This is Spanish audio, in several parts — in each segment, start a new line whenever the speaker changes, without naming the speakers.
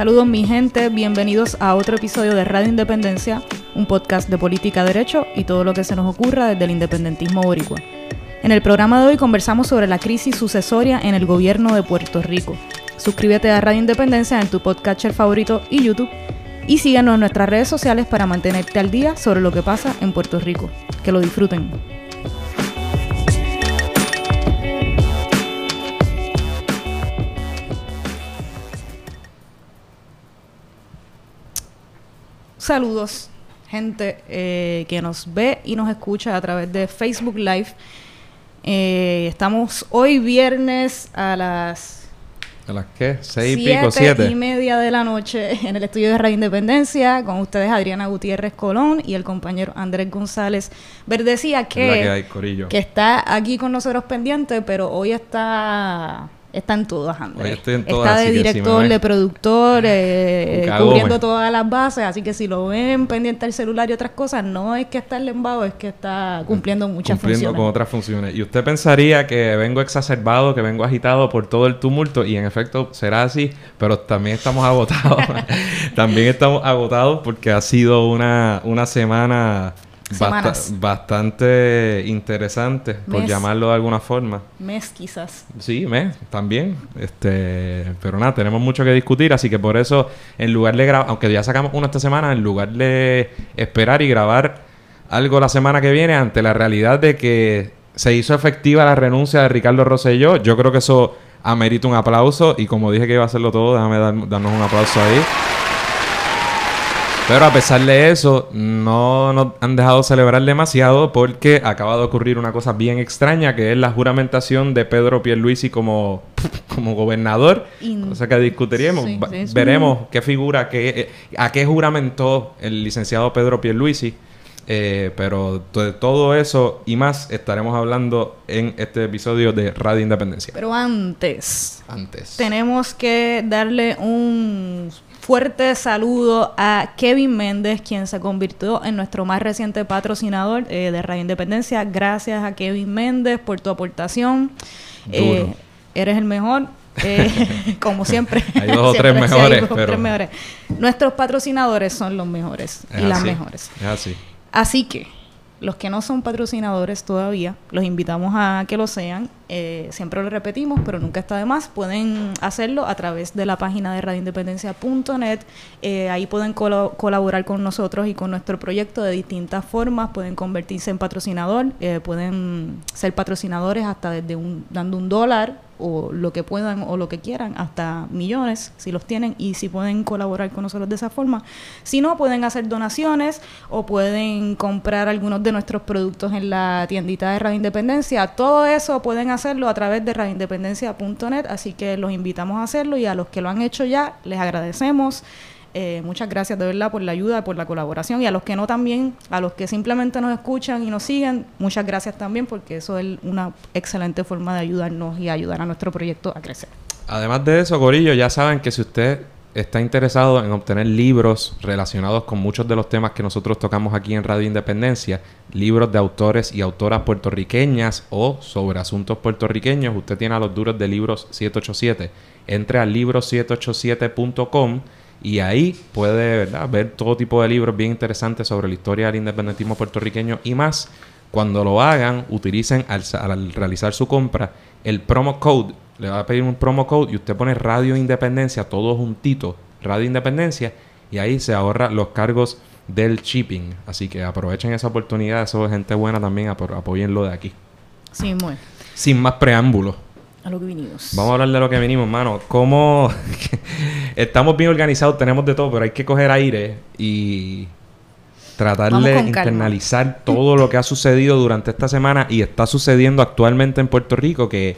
Saludos mi gente, bienvenidos a otro episodio de Radio Independencia, un podcast de política, derecho y todo lo que se nos ocurra desde el independentismo boricua. En el programa de hoy conversamos sobre la crisis sucesoria en el gobierno de Puerto Rico. Suscríbete a Radio Independencia en tu podcatcher favorito y YouTube y síguenos en nuestras redes sociales para mantenerte al día sobre lo que pasa en Puerto Rico. Que lo disfruten. Saludos, gente eh, que nos ve y nos escucha a través de Facebook Live. Eh, estamos hoy viernes a las
¿A las qué? ¿Seis y pico? ¿Siete?
y media de la noche en el estudio de Radio Independencia con ustedes Adriana Gutiérrez Colón y el compañero Andrés González Verdecía que,
que,
que está aquí con nosotros pendiente, pero hoy está Está en todas, Andrés. Está de director, de productor, eh, cubriendo todas las bases. Así que si lo ven pendiente al celular y otras cosas, no es que está en lembado, es que está cumpliendo muchas
cumpliendo con otras funciones. Y usted pensaría que vengo exacerbado, que vengo agitado por todo el tumulto, y en efecto será así, pero también estamos agotados. también estamos agotados porque ha sido una, una semana bastante interesante, por llamarlo de alguna forma.
Mes quizás.
Sí, mes, también. Este, pero nada, tenemos mucho que discutir, así que por eso, en lugar de grabar, aunque ya sacamos uno esta semana, en lugar de esperar y grabar algo la semana que viene, ante la realidad de que se hizo efectiva la renuncia de Ricardo Rosselló, yo creo que eso amerita un aplauso y como dije que iba a hacerlo todo, déjame darnos un aplauso ahí. Pero a pesar de eso, no nos han dejado celebrar demasiado porque acaba de ocurrir una cosa bien extraña que es la juramentación de Pedro Pierluisi como, como gobernador. O sea que discutiremos. Veremos qué figura, qué, eh, a qué juramentó el licenciado Pedro Pierluisi. Eh, pero de todo eso y más estaremos hablando en este episodio de Radio Independencia.
Pero antes,
antes.
tenemos que darle un fuerte saludo a Kevin Méndez, quien se convirtió en nuestro más reciente patrocinador eh, de Radio Independencia. Gracias a Kevin Méndez por tu aportación. Eh, eres el mejor. Eh, como siempre.
Hay dos o tres mejores. pero...
Nuestros patrocinadores son los mejores y las mejores.
Es así.
Así que los que no son patrocinadores todavía, los invitamos a que lo sean. Eh, siempre lo repetimos, pero nunca está de más. Pueden hacerlo a través de la página de radioindependencia.net. Eh, ahí pueden colaborar con nosotros y con nuestro proyecto de distintas formas. Pueden convertirse en patrocinador, eh, pueden ser patrocinadores hasta desde un, dando un dólar o lo que puedan o lo que quieran, hasta millones, si los tienen y si pueden colaborar con nosotros de esa forma. Si no, pueden hacer donaciones o pueden comprar algunos de nuestros productos en la tiendita de Radio Independencia. Todo eso pueden hacerlo a través de radioindependencia.net, así que los invitamos a hacerlo y a los que lo han hecho ya, les agradecemos. Eh, muchas gracias de verdad por la ayuda, por la colaboración y a los que no también, a los que simplemente nos escuchan y nos siguen, muchas gracias también porque eso es una excelente forma de ayudarnos y ayudar a nuestro proyecto a crecer.
Además de eso, Corillo, ya saben que si usted está interesado en obtener libros relacionados con muchos de los temas que nosotros tocamos aquí en Radio Independencia, libros de autores y autoras puertorriqueñas o sobre asuntos puertorriqueños, usted tiene a los duros de libros 787. Entre a libros787.com y ahí puede ver todo tipo de libros bien interesantes sobre la historia del independentismo puertorriqueño y más. Cuando lo hagan, utilicen al, realizar su compra el promo code. Le va a pedir un promo code y usted pone Radio Independencia, todo juntito, Radio Independencia, y ahí se ahorra los cargos del shipping. Así que aprovechen esa oportunidad, eso es gente buena también, apoyenlo de aquí.
Sí, muy.
Sin más preámbulos.
A lo que vinimos.
Vamos a hablar de lo que vinimos, mano. ¿Cómo estamos bien organizados, tenemos de todo, pero hay que coger aire y tratar de internalizar todo lo que ha sucedido durante esta semana y está sucediendo actualmente en Puerto Rico, que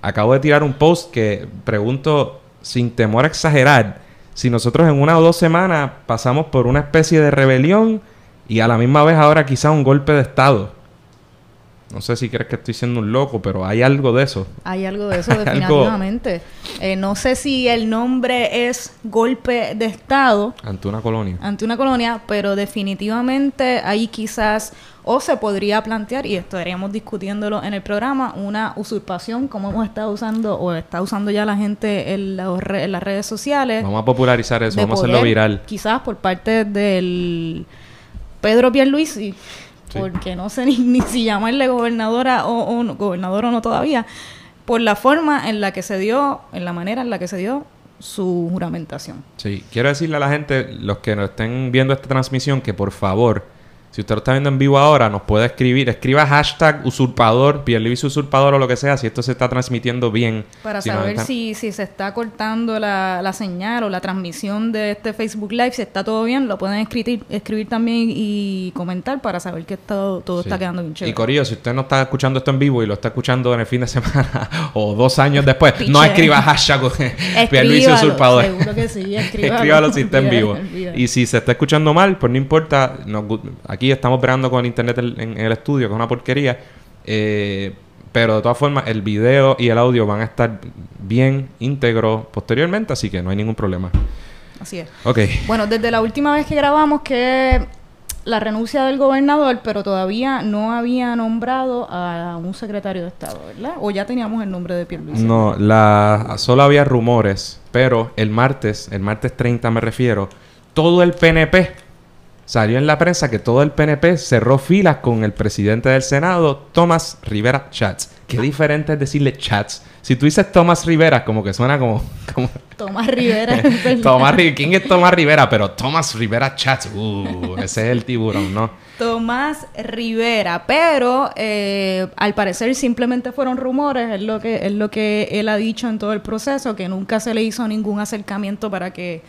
acabo de tirar un post que pregunto sin temor a exagerar, si nosotros en una o dos semanas pasamos por una especie de rebelión y a la misma vez ahora quizá un golpe de Estado. No sé si crees que estoy siendo un loco, pero hay algo de eso.
Hay algo de eso, definitivamente. Eh, no sé si el nombre es golpe de Estado.
Ante una colonia.
Ante una colonia, pero definitivamente ahí quizás, o se podría plantear, y estaríamos discutiéndolo en el programa, una usurpación, como hemos estado usando, o está usando ya la gente en, las redes sociales.
Vamos a popularizar eso, vamos a hacerlo viral.
Quizás por parte del Pedro Pierluisi porque no sé ni, si llamarle gobernadora o, o gobernador o no todavía, por la forma en la que se dio, en la manera en la que se dio su juramentación.
Sí, quiero decirle a la gente, los que nos estén viendo esta transmisión, que por favor si usted lo está viendo en vivo ahora, nos puede escribir. Escriba hashtag usurpador, Pierluisi usurpador o lo que sea, si esto se está transmitiendo bien.
Para saber si, si se está cortando la, la, señal o la transmisión de este Facebook Live, si está todo bien, lo pueden escribir, escribir también y comentar para saber que todo, todo está quedando bien chévere.
Y Corillo, si usted no está escuchando esto en vivo y lo está escuchando en el fin de semana o dos años después, no escriba hashtag Pierluisi usurpador.
Seguro que sí, escríbalo.
escríbalo si está en vivo. Y si se está escuchando mal, pues no importa. aquí aquí estamos operando con el internet en, el estudio, que es una porquería. Eh, pero de todas formas, el video y el audio van a estar bien íntegros posteriormente, así que no hay ningún problema.
Así es.
Ok.
Bueno, desde la última vez que grabamos, que la renuncia del gobernador, pero todavía no había nombrado a un secretario de Estado, ¿verdad? O ya teníamos el nombre de Pierluisi.
No, la, solo había rumores, pero el martes, el martes 30 me refiero, todo el PNP salió en la prensa que todo el PNP cerró filas con el presidente del Senado, Tomás Rivera Chats. Qué diferente es decirle Chats. Si tú dices Tomás Rivera, como que suena como...
Tomás Rivera.
Tomás, ¿Quién es Tomás Rivera? Pero Tomás Rivera Chats. Uh, ese es el tiburón, ¿no?
Tomás Rivera. Pero eh, al parecer simplemente fueron rumores. Es lo, que, es lo que él ha dicho en todo el proceso, que nunca se le hizo ningún acercamiento para que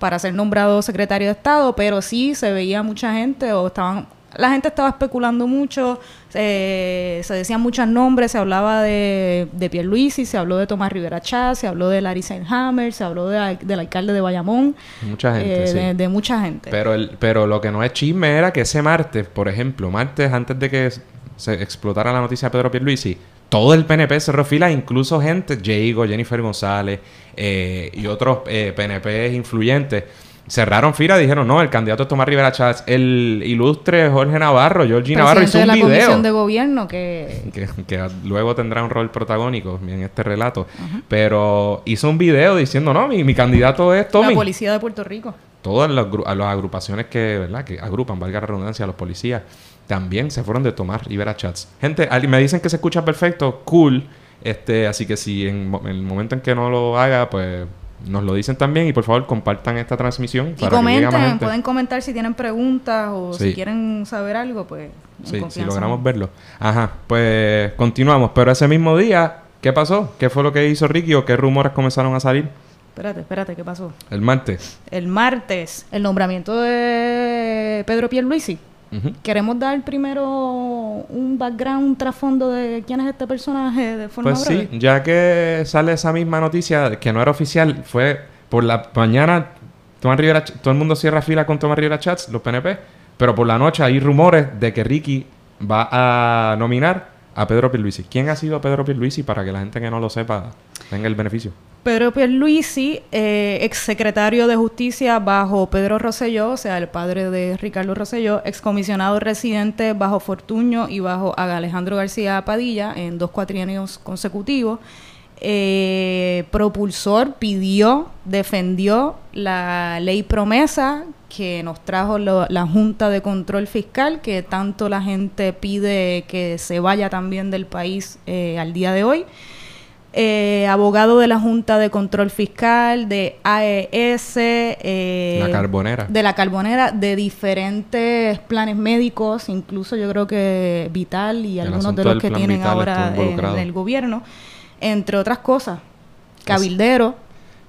para ser nombrado secretario de Estado, pero sí se veía mucha gente o estaban la gente estaba especulando mucho, se decían muchos nombres, se hablaba de, de Pierluisi, se habló de Tomás Rivera Chá, se habló de Larry Hammer, se habló del alcalde de Bayamón.
Mucha gente,
eh, de, mucha gente.
Pero, el, pero lo que no es chisme era que ese martes, por ejemplo, martes antes de que se explotara la noticia de Pedro Pierluisi, todo el PNP cerró fila, incluso gente, Jago, Jennifer González eh, y otros eh, PNP influyentes, cerraron fila y dijeron, no, el candidato es Tomás Rivera Chávez. El ilustre Jorge Navarro, Georgie Navarro, hizo un
de
la
Comisión de Gobierno que...
que... luego tendrá un rol protagónico en este relato. Pero hizo un video diciendo, no, mi, mi candidato es Tommy.
La policía de Puerto Rico.
Todas las, las agrupaciones que, ¿verdad? que agrupan, valga la redundancia, a los policías también se fueron de tomar Rivera Chats. Gente, me dicen que se escucha perfecto, cool. Este, así que si en, el momento en que no lo haga, pues nos lo dicen también y por favor compartan esta transmisión.
Y comenten, pueden comentar si tienen preguntas o si quieren saber algo, pues.
Sí, si logramos verlo. Ajá, pues continuamos. Pero ese mismo día, ¿qué pasó? ¿Qué fue lo que hizo Ricky o qué rumores comenzaron a salir?
Espérate, espérate, ¿qué pasó?
El martes.
El martes, el nombramiento de Pedro Pierluisi Queremos dar primero un background, un trasfondo de quién es este personaje de forma
Pues sí, ya que sale esa misma noticia que no era oficial, fue por la mañana Tomás Rivera, todo el mundo cierra fila con Tomás Rivera Chats, los PNP, pero por la noche hay rumores de que Ricky va a nominar a Pedro Pierluisi. ¿Quién ha sido Pedro Pierluisi para que la gente que no lo sepa tenga el beneficio?
Pedro Pierluisi, eh, exsecretario de Justicia bajo Pedro Rosselló, o sea, el padre de Ricardo Rosselló, excomisionado residente bajo Fortuño y bajo Alejandro García Padilla en dos cuatrienios consecutivos. Eh, propulsor, pidió, defendió la ley promesa que nos trajo la Junta de Control Fiscal, que tanto la gente pide que se vaya también del país eh, al día de hoy. Eh, abogado de la Junta de Control Fiscal, de AES,
eh, la Carbonera.
de la Carbonera, de diferentes planes médicos, incluso yo creo que Vital y algunos de los que tienen ahora en, el gobierno, entre otras cosas. Cabildero.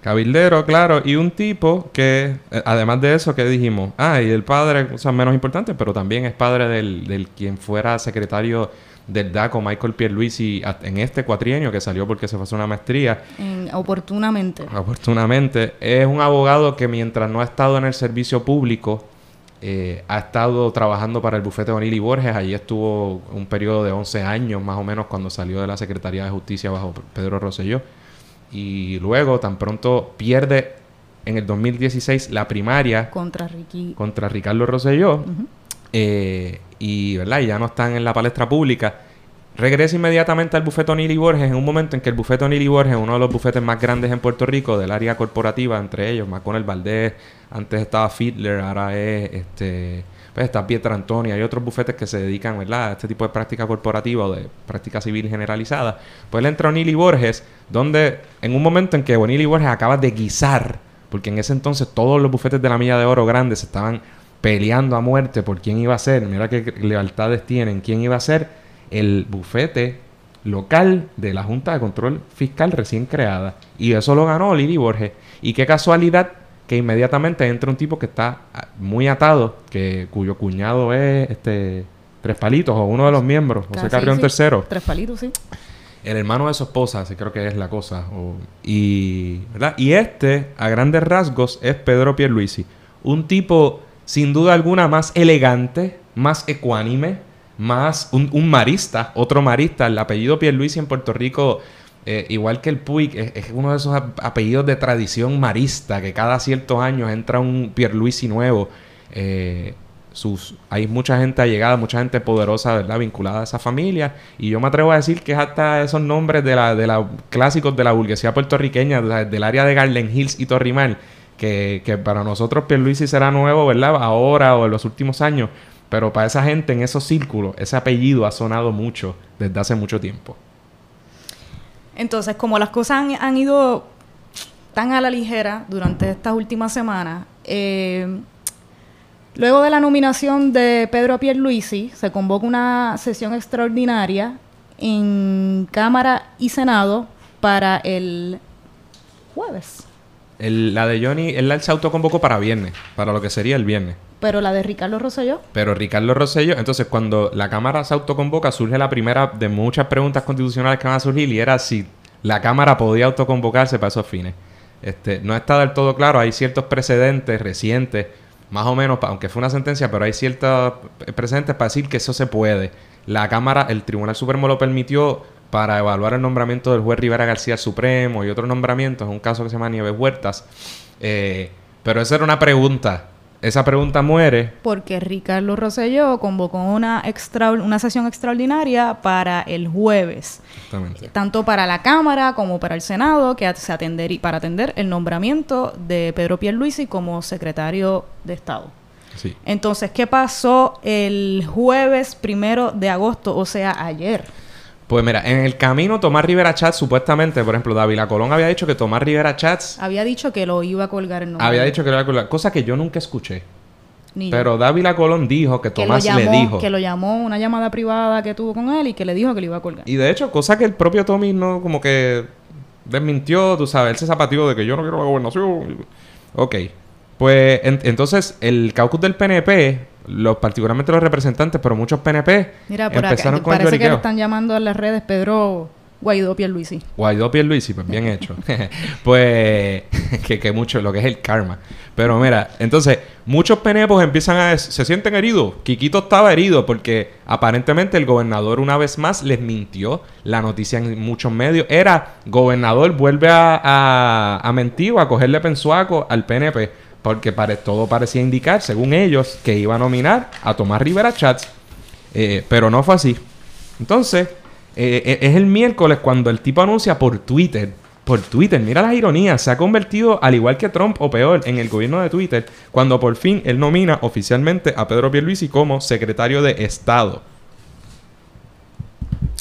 Cabildero, claro, y un tipo que, eh, además de eso, que dijimos, ah, y el padre, o sea, menos importante, pero también es padre del, del quien fuera secretario del DACO, Michael Pierluisi, en este cuatrienio que salió porque se fue a una maestría.
oportunamente.
Oportunamente. Es un abogado que mientras no ha estado en el servicio público, eh, ha estado trabajando para el bufete de O'Neill y Borges. Allí estuvo un periodo de 11 años más o menos cuando salió de la Secretaría de Justicia bajo Pedro Rosselló. Y luego, tan pronto pierde en el 2016 la primaria
contra, Ricky.
contra Ricardo Rosselló. Eh, y, ¿verdad? y ya no están en la palestra pública. Regresa inmediatamente al bufete O'Neill y Borges en un momento en que el bufete O'Neill y Borges es uno de los bufetes más grandes en Puerto Rico del área corporativa, entre ellos el Valdés, antes estaba Fiedler, ahora es este pues está Pietra Antonia, hay otros bufetes que se dedican ¿verdad? a este tipo de práctica corporativa o de práctica civil generalizada. Pues él entra O'Neill y Borges, donde en un momento en que O'Neill y Borges acaba de guisar, porque en ese entonces todos los bufetes de la Milla de Oro grandes estaban peleando a muerte por quién iba a ser, mira qué lealtades tienen, quién iba a ser el bufete local de la Junta de Control Fiscal recién creada. Y eso lo ganó Lili Borges. Y qué casualidad que inmediatamente entra un tipo que está ah, muy atado, que cuyo cuñado es este Tres Palitos o uno de los miembros, José Carrión tercero.
Tres Palitos, sí.
El hermano de su esposa, sí creo que es la cosa. y, ¿verdad? y este, a grandes rasgos, es Pedro Pierluisi. Un tipo, sin duda alguna, más elegante, más ecuánime, más un, marista, otro marista. El apellido Pierluisi en Puerto Rico, eh, igual que el Puig, es, uno de esos apellidos de tradición marista, que cada ciertos años entra un Pierluisi nuevo. Eh, hay mucha gente allegada, mucha gente poderosa, ¿verdad? Vinculada a esa familia. Y yo me atrevo a decir que es hasta esos nombres de la, de la clásicos de la burguesía puertorriqueña, del área de Garden Hills y Torrimal, que, para nosotros Pierluisi será nuevo, ¿verdad? Ahora o en los últimos años. Pero para esa gente en esos círculos, ese apellido ha sonado mucho desde hace mucho tiempo.
Entonces, como las cosas han, ido tan a la ligera durante estas últimas semanas, eh, luego de la nominación de Pedro Pierluisi, se convoca una sesión extraordinaria en Cámara y Senado para el jueves.
La de Johnny, él se autoconvocó para viernes, para lo que sería el viernes.
Pero la de Ricardo Rosselló.
Pero Ricardo Rosselló, entonces cuando la Cámara se autoconvoca, surge la primera de muchas preguntas constitucionales que van a surgir y era si la Cámara podía autoconvocarse para esos fines. Este, no está del todo claro, hay ciertos precedentes recientes, más o menos, aunque fue una sentencia, pero hay ciertos precedentes para decir que eso se puede. La Cámara, el Tribunal Supremo lo permitió para evaluar el nombramiento del juez Rivera García Supremo y otros nombramientos, un caso que se llama Nieves Huertas. Eh, pero esa era una pregunta esa pregunta muere.
Porque Ricardo Rosselló convocó una, extra, una sesión extraordinaria para el jueves. Exactamente. Tanto para la Cámara como para el Senado, que se atender, para atender el nombramiento de Pedro Pierluisi como secretario de Estado. Sí. Entonces, ¿qué pasó el jueves primero de agosto? O sea, ayer.
Pues mira, en el camino Tomás Rivera Chats, supuestamente, por ejemplo, David Colón había dicho que Tomás Rivera Chats...
Había dicho que lo iba a colgar
en nombre. Había dicho que lo iba a colgar, cosa que yo nunca escuché. Pero Dávila Colón dijo que Tomás le dijo.
Que lo llamó una llamada privada que tuvo con él y que le dijo que lo iba a colgar.
Y de hecho, cosa que el propio Tommy no como que desmintió, tú sabes, él se zapateó de que yo no quiero la gobernación. Ok. Pues entonces el caucus del PNP los particularmente los representantes, pero muchos PNP
Mira, por empezaron acá, parece que le están llamando a las redes Pedro Guaidó Pierluisi.
Guaidó Pierluisi, pues bien hecho. pues que, que mucho, lo que es el karma. Pero mira, entonces, muchos penepos empiezan a... se sienten heridos. Quiquito estaba herido porque aparentemente el gobernador una vez más les mintió. La noticia en muchos medios era, gobernador vuelve a, a, a mentir o a cogerle pensuaco al PNP porque todo parecía indicar, según ellos, que iba a nominar a Tomás Rivera Chats, eh, pero no fue así. Entonces, eh, eh, es el miércoles cuando el tipo anuncia por Twitter, por Twitter, mira las ironías, se ha convertido, al igual que Trump o peor, en el gobierno de Twitter, cuando por fin él nomina oficialmente a Pedro Pierluisi como secretario de Estado.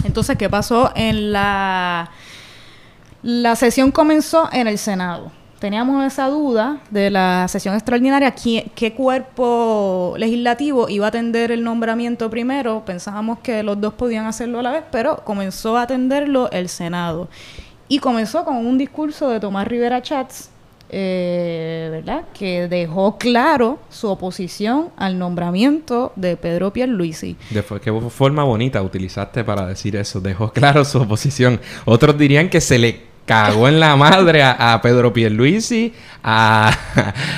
Entonces, ¿qué pasó en la... La sesión comenzó en el Senado teníamos esa duda de la sesión extraordinaria, ¿qué, cuerpo legislativo iba a atender el nombramiento primero. Pensábamos que los dos podían hacerlo a la vez, pero comenzó a atenderlo el Senado. Y comenzó con un discurso de Tomás Rivera Chats, eh, ¿verdad? Que dejó claro su oposición al nombramiento de Pedro Pierluisi.
De qué forma bonita utilizaste para decir eso. Dejó claro su oposición. Otros dirían que se le cagó en la madre a, a Pedro Pierluisi, a,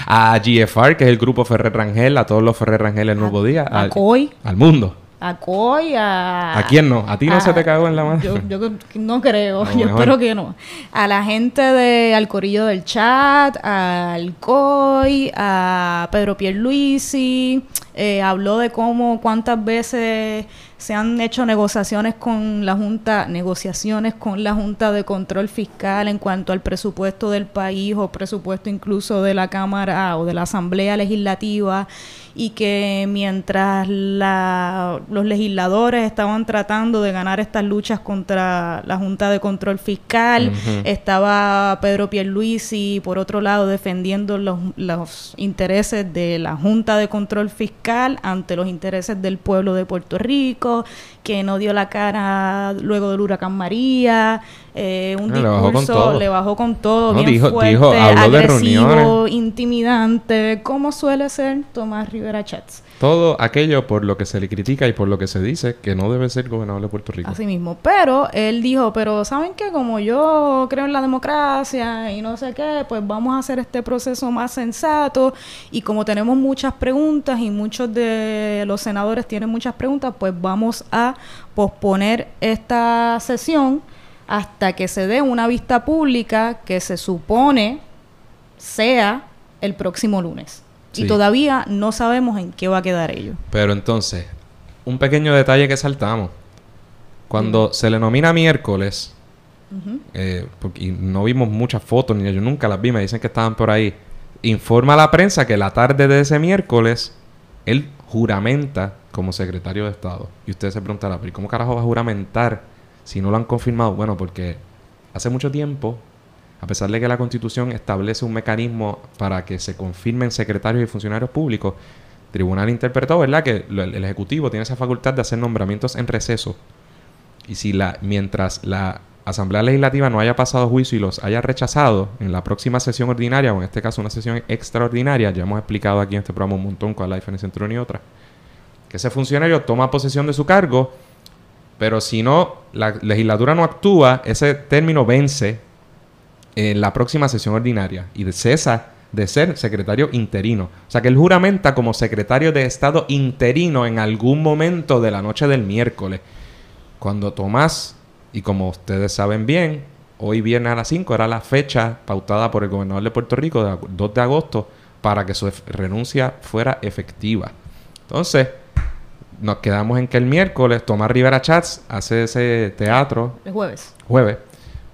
a GFR, que es el grupo Ferrer Rangel, a todos los Ferrer Rangel el nuevo día,
a
al,
COI.
al mundo.
A COI, a...
¿A quién no? ¿A ti no
a-
se te cagó en la madre?
Yo, yo no creo,
No,
yo
mejor.
espero que no. A la gente de al corillo del chat, al COI, a Pedro Pierluisi, eh, habló de cómo cuántas veces se han hecho negociaciones con la Junta, negociaciones con la Junta de Control Fiscal en cuanto al presupuesto del país o presupuesto incluso de la Cámara o de la Asamblea Legislativa y que mientras la- los legisladores estaban tratando de ganar estas luchas contra la Junta de Control Fiscal,
Ujú.
estaba Pedro Pierluisi por otro lado defendiendo los, los intereses de la Junta de Control Fiscal ante los intereses del pueblo de Puerto Rico, que no dio la cara luego del huracán María, eh, un
Ah, le
discurso le bajó con todo,
No,
bien
dijo-
fuerte,
dijo, habló de
agresivo, intimidante, como suele ser Tomás Rivera Chats.
Todo aquello por lo que se le critica y por lo que se dice que no debe ser gobernador de Puerto Rico.
Así mismo. Pero él dijo, pero ¿saben qué? Como yo creo en la democracia y no sé qué, pues vamos a hacer este proceso más sensato. Y como tenemos muchas preguntas y muchos de los senadores tienen muchas preguntas, pues vamos a posponer esta sesión hasta que se dé una vista pública que se supone sea el próximo lunes.
Sí.
Y todavía no sabemos en qué va a quedar ello.
Pero entonces, un pequeño detalle que saltamos. Cuando se le nomina miércoles, eh, porque y no vimos muchas fotos, ni yo nunca las vi, me dicen que estaban por ahí. Informa a la prensa que la tarde de ese miércoles, él juramenta como secretario de Estado. Y ustedes se preguntarán, ¿pero ¿y cómo carajo va a juramentar si no lo han confirmado? Bueno, porque hace mucho tiempo, a pesar de que la Constitución establece un mecanismo para que se confirmen secretarios y funcionarios públicos, el tribunal interpretó, ¿verdad?, que el Ejecutivo tiene esa facultad de hacer nombramientos en receso. Y si la, mientras la Asamblea Legislativa no haya pasado juicio y los haya rechazado en la próxima sesión ordinaria, o en este caso una sesión extraordinaria, ya hemos explicado aquí en este programa un montón cuál es la diferencia entre una y otra, que ese funcionario toma posesión de su cargo, pero si no, la legislatura no actúa, ese término vence en la próxima sesión ordinaria y cesa de ser secretario interino. O sea que él juramenta como secretario de Estado interino en algún momento de la noche del miércoles. Cuando Tomás, y como ustedes saben bien, hoy viernes a las 5 era la fecha pautada por el gobernador de Puerto Rico, de ag- 2 de agosto, para que su renuncia fuera efectiva. Entonces, nos quedamos en que el miércoles Tomás Rivera Chats hace ese teatro,
El jueves.
jueves,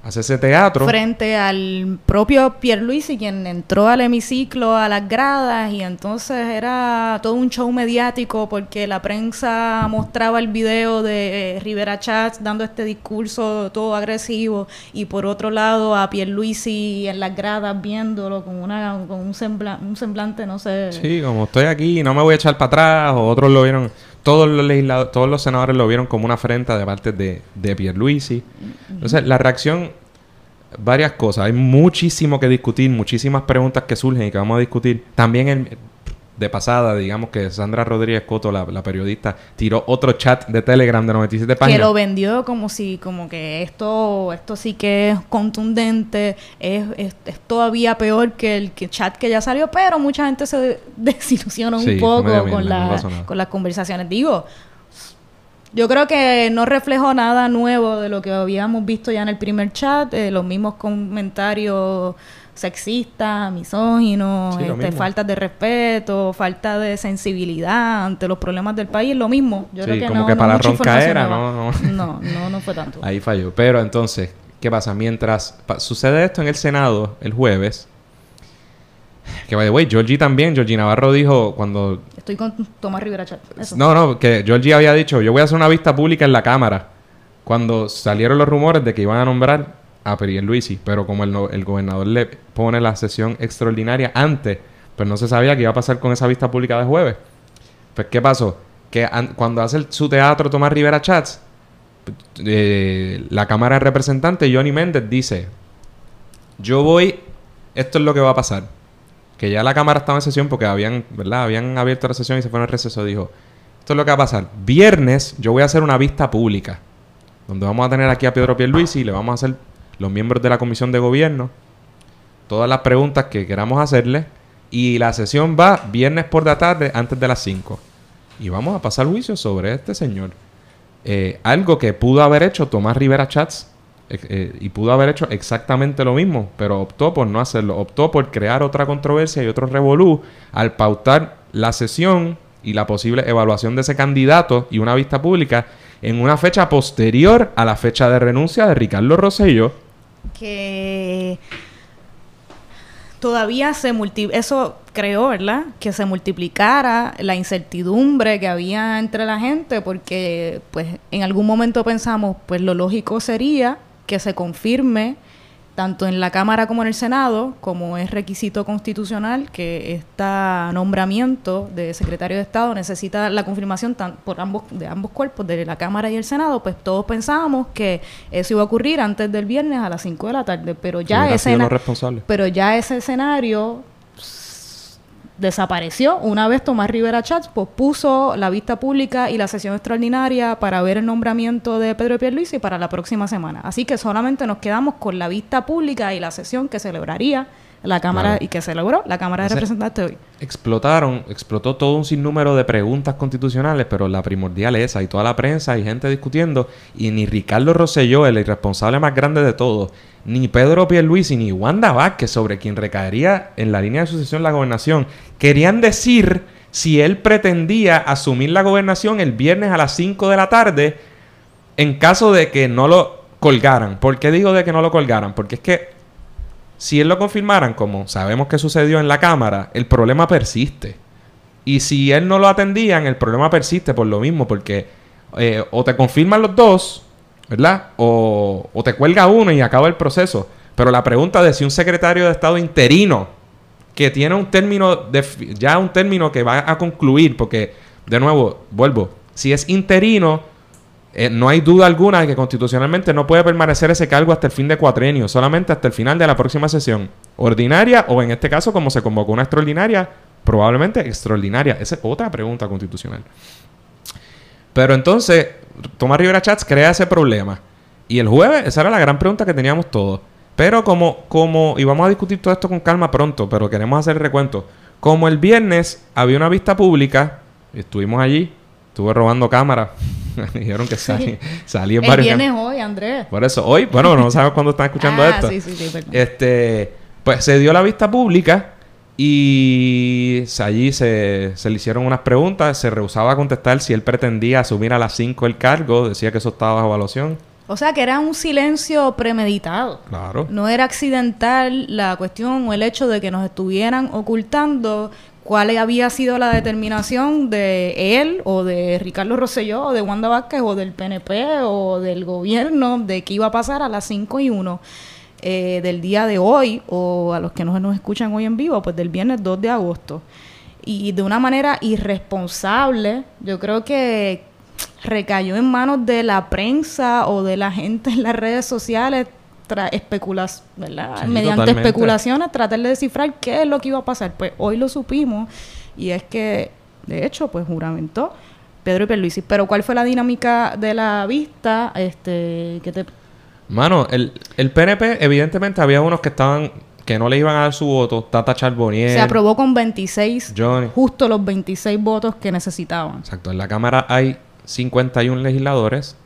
hace ese teatro.
frente al propio Pierluisi quien entró al hemiciclo a las gradas y entonces era todo un show mediático porque la prensa mostraba el video de eh, Rivera Chats dando este discurso todo agresivo y por otro lado a Pierluisi en las gradas viéndolo con una con un, sembla- un semblante no sé
Sí, como estoy aquí no me voy a echar para atrás, o otros lo vieron, todos los legisladores, todos los senadores lo vieron como una afrenta de parte de, de Pierluisi. Entonces, la reacción, varias cosas, hay muchísimo que discutir, muchísimas preguntas que surgen y que vamos a discutir. También el- de pasada, digamos que Sandra Rodríguez Coto, la, la periodista, tiró otro chat de Telegram de 97
que
páginas.
lo vendió como si como que esto esto sí que es contundente es, es, es todavía peor que el que chat que ya salió pero mucha gente se de- desilusiona un poco con, la- con las conversaciones digo yo creo que no reflejó nada nuevo de lo que habíamos visto ya en el primer chat eh, los mismos comentarios sexistas, misóginos,
Sí,
este, faltas de respeto, falta de sensibilidad ante los problemas del país, lo mismo. Yo
Sí,
creo que
como
no,
que
no
para la
mucha información
roncaera,
nueva.
no,
No, no, no fue tanto.
Ahí falló. Pero entonces, ¿qué pasa? Mientras pa- sucede esto en el Senado el jueves, que by the way, Georgie también, Georgie Navarro dijo cuando
Estoy con Tomás Rivera Chat. Eso.
No, no, que Georgie había dicho, yo voy a hacer una vista pública en la Cámara. Cuando salieron los rumores de que iban a nombrar a Luisi, pero como el, el gobernador le pone la sesión extraordinaria antes, pues no se sabía qué iba a pasar con esa vista pública de jueves. Pues, ¿qué pasó? Que an- cuando hace su teatro Tomás Rivera Chats, eh, la Cámara de Representantes, Johnny Méndez, dice, yo voy, esto es lo que va a pasar. Que ya la Cámara estaba en sesión porque habían, ¿verdad? Habían abierto la sesión y se fueron al receso. Dijo, esto es lo que va a pasar. Viernes yo voy a hacer una vista pública. Donde vamos a tener aquí a Pedro Pierluisi y le vamos a hacer los miembros de la comisión de gobierno, todas las preguntas que queramos hacerle y la sesión va viernes por la tarde antes de las 5. Y vamos a pasar juicio sobre este señor. Eh, algo que pudo haber hecho Tomás Rivera Chats eh, eh, y pudo haber hecho exactamente lo mismo, pero optó por no hacerlo. Optó por crear otra controversia y otro revolú al pautar la sesión y la posible evaluación de ese candidato y una vista pública en una fecha posterior a la fecha de renuncia de Ricardo Rosselló.
Que todavía se eso creó, ¿verdad? Que se multiplicara la incertidumbre que había entre la gente, porque pues en algún momento pensamos, pues lo lógico sería que se confirme tanto en la Cámara como en el Senado, como es requisito constitucional que este nombramiento de secretario de Estado necesita la confirmación por ambos, de ambos cuerpos, de la Cámara y el Senado, pues todos pensábamos que eso iba a ocurrir antes del viernes a las 5 de la tarde, pero ya, ese, pero ya ese escenario desapareció una vez Tomás Rivera Chats puso la vista pública y la sesión extraordinaria para ver el nombramiento de Pedro Pierluisi para la próxima semana. Así que solamente nos quedamos con la vista pública y la sesión que celebraría la Cámara y que se logró la Cámara de Representantes hoy.
Explotaron, explotó todo un sinnúmero de preguntas constitucionales, pero la primordial es esa, y toda la prensa y gente discutiendo, y ni Ricardo Rosselló, el irresponsable más grande de todos, ni Pedro Pierluisi, ni Wanda Vázquez, sobre quien recaería en la línea de sucesión la gobernación, querían decir si él pretendía asumir la gobernación el viernes a las 5 de la tarde en caso de que no lo colgaran. ¿Por qué digo de que no lo colgaran? Porque es que si él lo confirmaran, como sabemos que sucedió en la Cámara, el problema persiste. Y si él no lo atendían, el problema persiste por lo mismo, porque eh, o te confirman los dos, ¿verdad? O, o te cuelga uno y acaba el proceso. Pero la pregunta de si un secretario de Estado interino, que tiene un término, ya un término que va a concluir, porque, de nuevo, vuelvo, si es interino, eh, no hay duda alguna de que constitucionalmente no puede permanecer ese cargo hasta el fin de cuatrenio, solamente hasta el final de la próxima sesión ordinaria o en este caso como se convocó una extraordinaria, probablemente extraordinaria. Esa es otra pregunta constitucional. Pero entonces, Tomás Rivera Chats crea ese problema. Y el jueves, esa era la gran pregunta que teníamos todos. Pero como, como, y vamos a discutir todo esto con calma pronto, pero queremos hacer el recuento. Como el viernes había una vista pública, estuvimos allí, estuve robando cámaras dijeron que salí, salí en
varios... viernes hoy, Andrés.
Por eso, hoy, bueno, no sabes cuándo están escuchando ah, esto. Sí, sí, sí, este, pues se dio la vista pública y allí se, se, le hicieron unas preguntas. Se rehusaba a contestar si él pretendía asumir a las 5 el cargo. Decía que eso estaba bajo evaluación.
O sea, que era un silencio premeditado.
Claro.
No era accidental la cuestión o el hecho de que nos estuvieran ocultando cuál había sido la determinación de él o de Ricardo Rosselló o de Wanda Vázquez o del PNP o del gobierno de qué iba a pasar a las 5 y 1 eh, del día de hoy o a los que nos, nos escuchan hoy en vivo, pues del viernes 2 de agosto. Y de una manera irresponsable, yo creo que recayó en manos de la prensa o de la gente en las redes sociales especulas, ¿verdad? Mediante especulaciones tratar de descifrar qué es lo que iba a pasar. Pues hoy lo supimos y es que, de hecho, pues juramentó Pedro y Pierluisi. Pero ¿cuál fue la dinámica de la vista? Este, que te...
Mano, el, el PNP, evidentemente había unos que estaban que no le iban a dar su voto, Tata Charbonnier.
Se aprobó con 26, justo los 26 votos que necesitaban.
Exacto, en la Cámara hay 51 legisladores,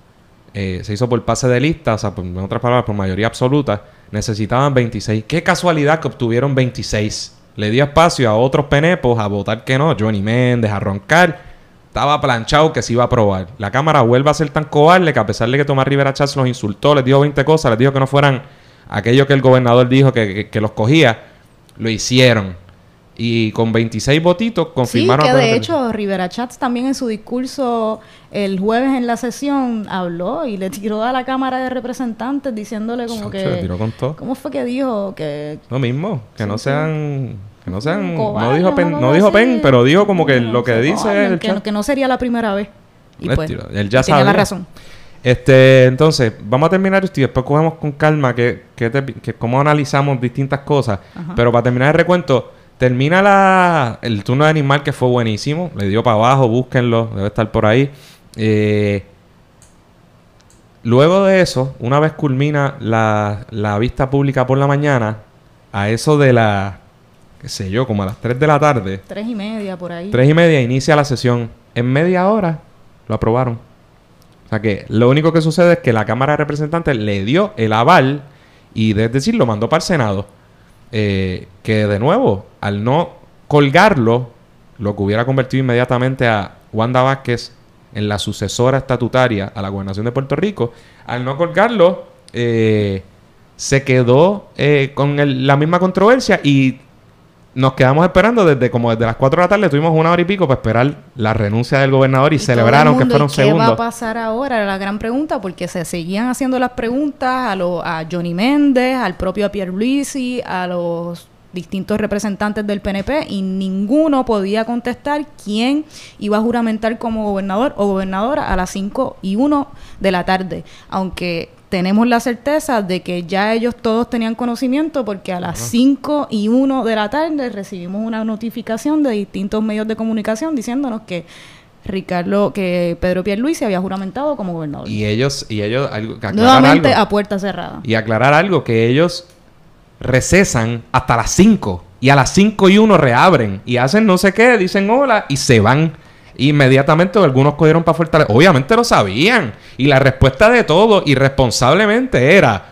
eh, se hizo por pase de lista, o sea, en otras palabras, por mayoría absoluta, necesitaban 26. Qué casualidad que obtuvieron 26. Le dio espacio a otros penepos a votar que no, Johnny Méndez, a roncar. Estaba planchado que se iba a aprobar. La Cámara vuelve a ser tan cobarde que a pesar de que Tomás Rivera Chávez los insultó, les dijo 20 cosas, les dijo que no fueran aquello que el gobernador dijo que los cogía, lo hicieron. Y con 26 votitos confirmaron...
Sí, que de hecho Rivera Chats también en su discurso el jueves en la sesión habló y le tiró a la Cámara de Representantes diciéndole como que...
Le tiró con todo.
¿Cómo fue que dijo? Que...
Lo mismo, que no sean... Que no sean... no dijo pen, no, dijo pen, pero dijo como que lo que dice...
El que, que, no sería la primera vez.
Y pues, él ya
tiene la razón.
Este, entonces, vamos a terminar esto y después cogemos con calma que, que, que cómo analizamos distintas cosas. Pero para terminar el recuento Termina la, el turno de animal que fue buenísimo. Le dio para abajo, búsquenlo, debe estar por ahí. Eh, luego de eso, una vez culmina la, la vista pública por la mañana, a eso de la, qué sé yo, como a las 3 de la tarde,
Tres y media por ahí.
Tres y media inicia la sesión. En media hora lo aprobaron. O sea que lo único que sucede es que la Cámara de Representantes le dio el aval y, es decir, lo mandó para el Senado. Eh, que de nuevo, al no colgarlo, lo que hubiera convertido inmediatamente a Wanda Vázquez en la sucesora estatutaria a la gobernación de Puerto Rico, al no colgarlo, eh, se quedó eh, con la misma controversia y nos quedamos esperando desde como desde las 4 de la tarde, tuvimos una hora y pico para esperar la renuncia del gobernador y,
Y todo
celebrar,
el
aunque
mundo,
fuera un
¿y ¿Qué va a pasar ahora? Era la gran pregunta, porque se seguían haciendo las preguntas a, lo- a Johnny Méndez, al propio Pierre Luisi, a los distintos representantes del PNP y ninguno podía contestar quién iba a juramentar como gobernador o gobernadora a las 5 y 1 de la tarde. Aunque tenemos la certeza de que ya ellos todos tenían conocimiento porque a las 5 y 1 de la tarde recibimos una notificación de distintos medios de comunicación diciéndonos que Ricardo, que Pedro Pierluisi había juramentado como gobernador.
Y ellos, y ellos, algo,
Nuevamente
algo.
a puerta cerrada.
Y aclarar algo, que ellos recesan hasta las 5 y a las 5 y 1 reabren y hacen no sé qué, dicen hola y se van. Inmediatamente algunos cogieron para Fortaleza. Obviamente lo sabían. Y la respuesta de todos irresponsablemente era...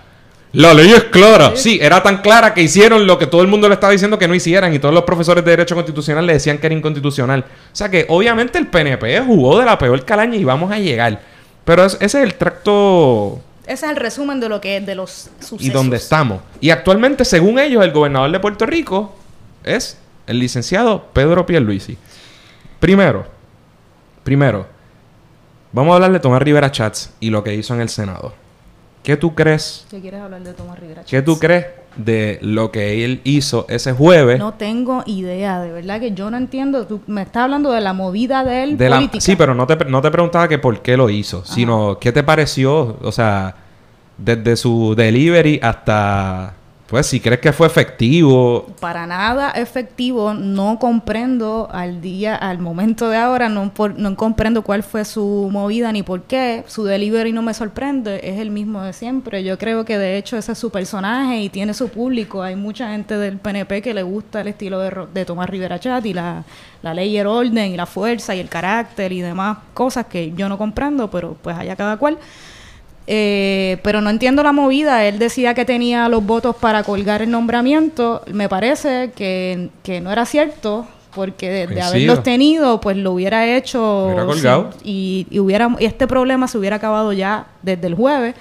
La ley es clara. Sí, era tan clara que hicieron lo que todo el mundo le estaba diciendo que no hicieran y todos los profesores de Derecho Constitucional le decían que era inconstitucional. O sea que obviamente el PNP jugó de la peor calaña y vamos a llegar. Pero es- ese es el tracto
Ese es el resumen de lo que es de los sucesos.
y dónde estamos. Y actualmente, según ellos, el gobernador de Puerto Rico es el licenciado Pedro Pierluisi. Primero, primero, vamos a hablar de Tomás Rivera Chats y lo que hizo en el Senado. ¿Qué tú crees?
¿Qué quieres hablar de Tomás Rivera?
¿Qué tú
Chats?
crees de lo que él hizo ese jueves?
No tengo idea, de verdad que yo no entiendo. Tú me estás hablando de la movida de él
de la-
política.
sí, pero no te, no te preguntaba que por qué lo hizo, sino qué te pareció, o sea, desde su delivery hasta, pues, si crees que fue efectivo,
para nada efectivo, no comprendo al día, al momento de ahora, no, por- no comprendo cuál fue su movida ni por qué. Su delivery no me sorprende, es el mismo de siempre. Yo creo que de hecho ese es su personaje y tiene su público. Hay mucha gente del PNP que le gusta el estilo de, de Tomás Rivera Chat y la, la ley y el orden y la fuerza y el carácter y demás cosas que yo no comprendo, pero pues allá cada cual. Eh, pero no entiendo la movida. Él decía que tenía los votos para colgar el nombramiento. Me parece que, que no era cierto, porque de, haberlos tenido, pues lo hubiera hecho.
Hubiera colgado.
y, y hubiera, y este problema se hubiera acabado ya desde el jueves.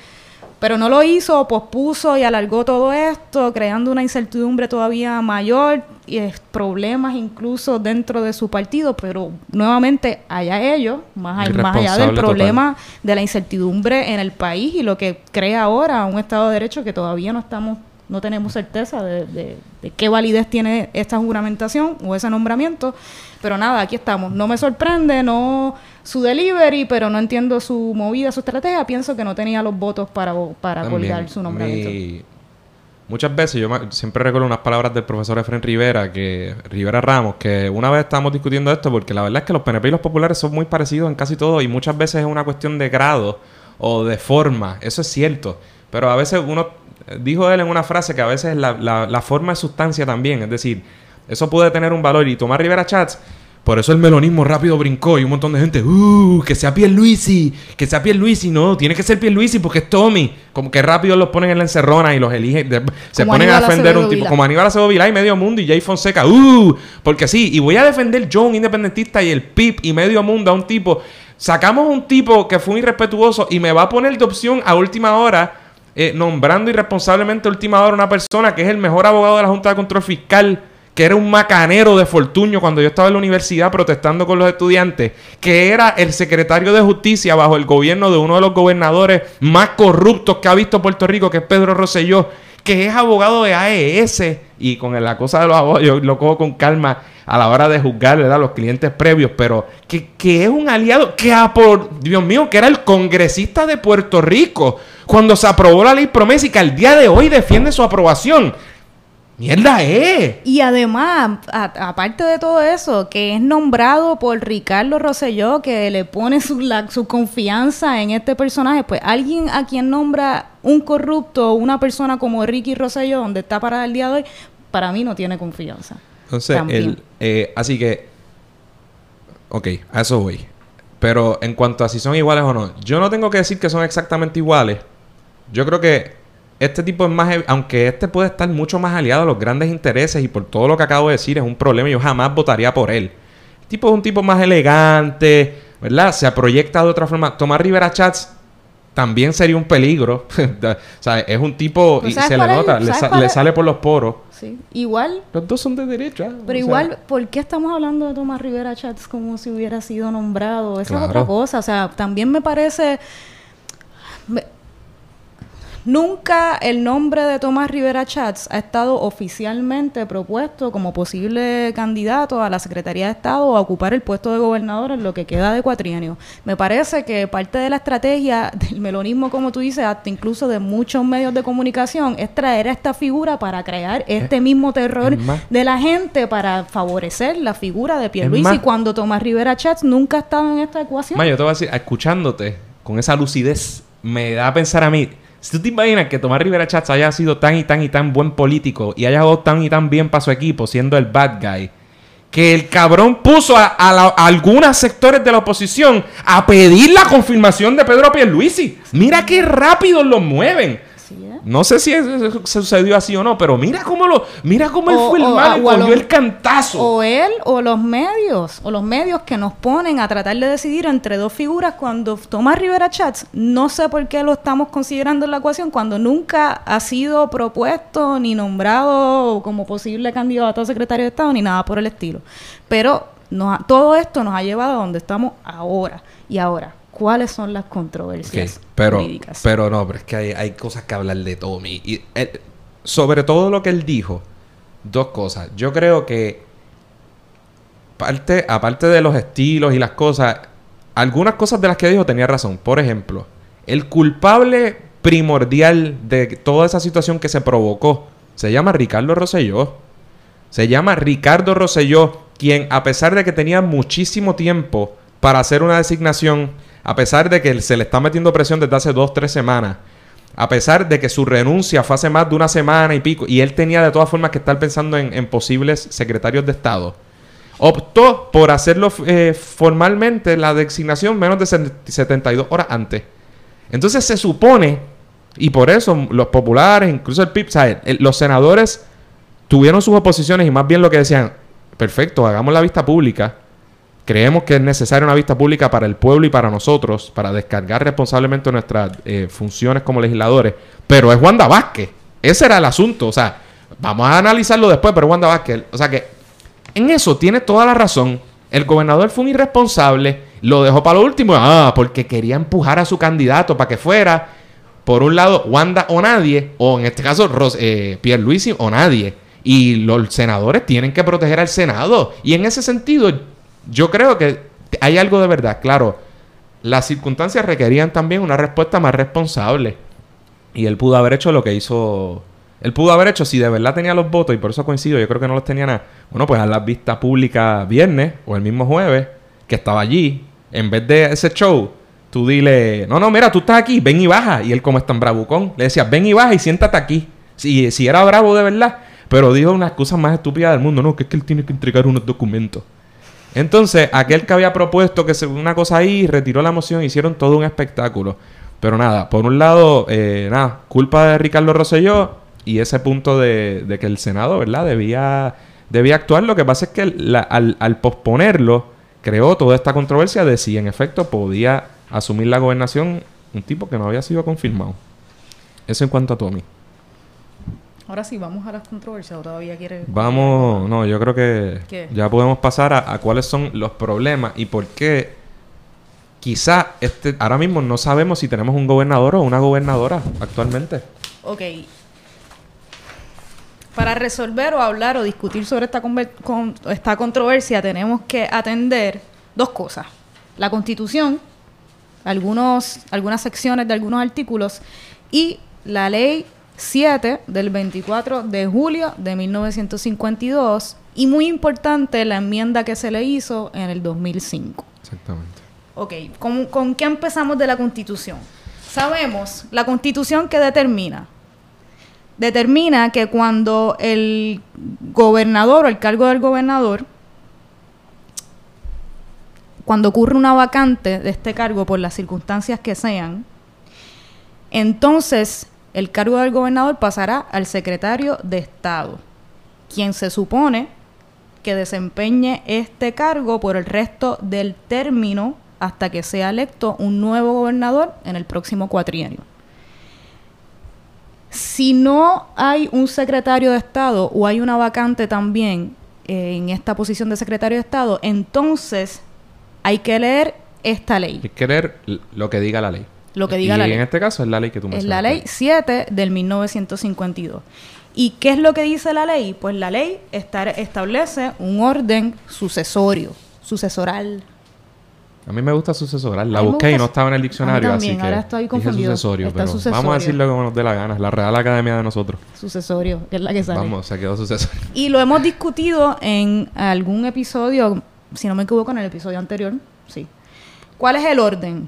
Pero no lo hizo, pospuso y alargó todo esto, creando una incertidumbre todavía mayor y problemas incluso dentro de su partido. Pero nuevamente, allá ellos, más, all- más allá del problema de la incertidumbre en el país y lo que crea ahora un Estado de Derecho que todavía no estamos, no tenemos certeza de, de- de qué validez tiene esta juramentación o ese nombramiento. Pero nada, aquí estamos. No me sorprende, no su delivery, pero no entiendo su movida, su estrategia. Pienso que no tenía los votos para, para
También,
colgar su nombramiento.
mi- Muchas veces, yo siempre recuerdo unas palabras del profesor Efren Rivera, que Rivera Ramos, que una vez estábamos discutiendo esto, porque la verdad es que los PNP y los populares son muy parecidos en casi todo, y muchas veces es una cuestión de grado o de forma, eso es cierto, pero a veces uno, dijo él en una frase que a veces la, la- la forma es sustancia también, es decir, eso puede tener un valor, y Tomás Rivera Chats, por eso el melonismo rápido brincó y un montón de gente, ¡uh! Que sea Pierluisi, que sea Pierluisi, no, tiene que ser Pierluisi porque es Tommy. Como que rápido los ponen en la encerrona y los eligen, de- se ponen a defender un tipo como Aníbal Acevedo Vilá y Medio Mundo y Jay Fonseca, ¡uh! Porque sí, y voy a defender yo, un independentista y el PIB y Medio Mundo a un tipo. Sacamos un tipo que fue un irrespetuoso y me va a poner de opción a última hora, eh, nombrando irresponsablemente a última hora una persona que es el mejor abogado de la Junta de Control Fiscal que era un macanero de Fortuño cuando yo estaba en la universidad protestando con los estudiantes, que era el secretario de justicia bajo el gobierno de uno de los gobernadores más corruptos que ha visto Puerto Rico, que es Pedro Rosselló, que es abogado de AES, y con la cosa de los abogados, yo lo cojo con calma a la hora de juzgar a los clientes previos, pero que, que es un aliado, que por, Dios mío, que era el congresista de Puerto Rico cuando se aprobó la ley promesa y que al día de hoy defiende su aprobación. ¡Mierda es!
Y además, aparte de todo eso, que es nombrado por Ricardo Rosselló, que le pone su, su confianza en este personaje, pues alguien a quien nombra un corrupto o una persona como Ricky Rosselló, donde está para el día de hoy, para mí no tiene confianza.
Entonces, el, eh, así que, ok, a eso voy. Pero en cuanto a si son iguales o no, yo no tengo que decir que son exactamente iguales. Yo creo que este tipo es más, aunque este puede estar mucho más aliado a los grandes intereses y por todo lo que acabo de decir es un problema, yo jamás votaría por él. El tipo es un tipo más elegante, ¿verdad? Se proyecta de otra forma. Tomás Rivera Chats también sería un peligro. o sea, es un tipo y se le nota, le, sale por los poros.
Sí, igual.
Los dos son de derecha.
Pero igual, ¿por qué estamos hablando de Tomás Rivera Chats como si hubiera sido nombrado? Esa es otra cosa. O sea, también me parece. Nunca el nombre de Tomás Rivera Chats ha estado oficialmente propuesto como posible candidato a la Secretaría de Estado o a ocupar el puesto de gobernador en lo que queda de cuatrienio. Me parece que parte de la estrategia del melonismo, como tú dices, hasta incluso de muchos medios de comunicación, es traer a esta figura para crear este eh, mismo terror de la gente para favorecer la figura de Pierluisi cuando Tomás Rivera Chats nunca ha estado en esta ecuación.
yo te voy a decir, escuchándote con esa lucidez, me da a pensar a mí si tú te imaginas que Tomás Rivera Chats haya sido tan y tan y tan buen político y haya jugado tan y tan bien para su equipo siendo el bad guy, que el cabrón puso a, algunos sectores de la oposición a pedir la confirmación de Pedro Pierluisi. Mira qué rápido lo mueven. No sé si eso sucedió así o no, pero mira cómo lo, mira cómo él fue el malo y el cantazo.
O él o los medios, o los medios que nos ponen a tratar de decidir entre dos figuras cuando Tomás Rivera Chats, no sé por qué lo estamos considerando en la ecuación cuando nunca ha sido propuesto ni nombrado como posible candidato a secretario de Estado ni nada por el estilo. Pero todo esto nos ha llevado a donde estamos ahora. Y ahora, cuáles son las controversias
pero, Pero no, pero es que hay, cosas que hablar de Tommy. Y sobre todo lo que él dijo, dos cosas. Yo creo que, parte, aparte de los estilos y las cosas, algunas cosas de las que dijo tenía razón. Por ejemplo, el culpable primordial de toda esa situación que se provocó se llama Ricardo Rosselló. Se llama Ricardo Rosselló, quien a pesar de que tenía muchísimo tiempo para hacer una designación a pesar de que se le está metiendo presión desde hace dos, tres semanas, a pesar de que su renuncia fue hace más de una semana y pico, y él tenía de todas formas que estar pensando en, posibles secretarios de Estado, optó por hacerlo eh, formalmente la designación menos de 72 horas antes. Entonces se supone, y por eso los populares, incluso el PIB, los senadores tuvieron sus oposiciones y más bien lo que decían, perfecto, hagamos la vista pública Creemos que es necesaria una vista pública para el pueblo y para nosotros, para descargar responsablemente nuestras eh, funciones como legisladores. Pero es Wanda Vázquez. Ese era el asunto. O sea, vamos a analizarlo después, pero Wanda Vázquez. O sea que en eso tiene toda la razón. El gobernador fue un irresponsable, lo dejó para lo último, ah, porque quería empujar a su candidato para que fuera, por un lado, Wanda o nadie, o en este caso, Ros eh, Pierre Luisi o nadie. Y los senadores tienen que proteger al Senado. Y en ese sentido, yo creo que hay algo de verdad, claro. Las circunstancias requerían también una respuesta más responsable. Y él pudo haber hecho lo que hizo. Él pudo haber hecho, si de verdad tenía los votos, y por eso coincido, yo creo que no los tenía nada. Bueno, pues a las vistas públicas viernes o el mismo jueves, que estaba allí, en vez de ese show, tú dile, no, no, mira, tú estás aquí, ven y baja. Y él, como es tan bravucón, le decía, ven y baja y siéntate aquí. Si, si era bravo de verdad, pero dijo una excusa más estúpida del mundo, no, que es que él tiene que entregar unos documentos. Entonces, aquel que había propuesto que se, una cosa ahí, retiró la moción, hicieron todo un espectáculo. Pero nada, por un lado, eh, nada, culpa de Ricardo Rosselló y ese punto de, que el Senado, ¿verdad? Debía, debía actuar. Lo que pasa es que al, al, posponerlo, creó toda esta controversia de si en efecto podía asumir la gobernación un tipo que no había sido confirmado. Eso en cuanto a Tommy.
Ahora sí, vamos a las controversias o todavía quiere...
Vamos, no, yo creo que ya podemos pasar a, cuáles son los problemas y por qué quizá este, ahora mismo no sabemos si tenemos un gobernador o una gobernadora actualmente.
Ok. Para resolver o hablar o discutir sobre esta, esta controversia tenemos que atender dos cosas. La constitución, algunos, algunas secciones de algunos artículos y la ley 7 del 24 de julio de 1952 y muy importante la enmienda que se le hizo en el 2005.
Exactamente.
Ok, ¿con, con qué empezamos de la constitución? Sabemos, la constitución que determina, determina que cuando el gobernador o el cargo del gobernador, cuando ocurre una vacante de este cargo por las circunstancias que sean, entonces el cargo del gobernador pasará al secretario de Estado, quien se supone que desempeñe este cargo por el resto del término hasta que sea electo un nuevo gobernador en el próximo cuatrienio. Si no hay un secretario de Estado o hay una vacante también eh, en esta posición de secretario de Estado, entonces hay que leer esta ley.
Hay que leer lo que diga la ley.
Lo que diga la ley.
Y en este caso es la ley que tú
Es
mencionaste.
la ley 7 del 1952. ¿Y qué es lo que dice la ley? Pues la ley esta- establece un orden sucesorio, sucesoral.
A mí me gusta sucesoral. La busqué y no estaba en el diccionario,
mí
así
también,
que
ahora estoy confundido.
sucesorio,
Está
pero
sucesorio.
vamos a decirlo como nos dé la gana. La Real Academia de nosotros.
Sucesorio, que es la que sale.
Vamos, se quedó sucesorio.
Y lo hemos discutido en algún episodio, si no me equivoco, en el episodio anterior. Sí. ¿Cuál es el orden?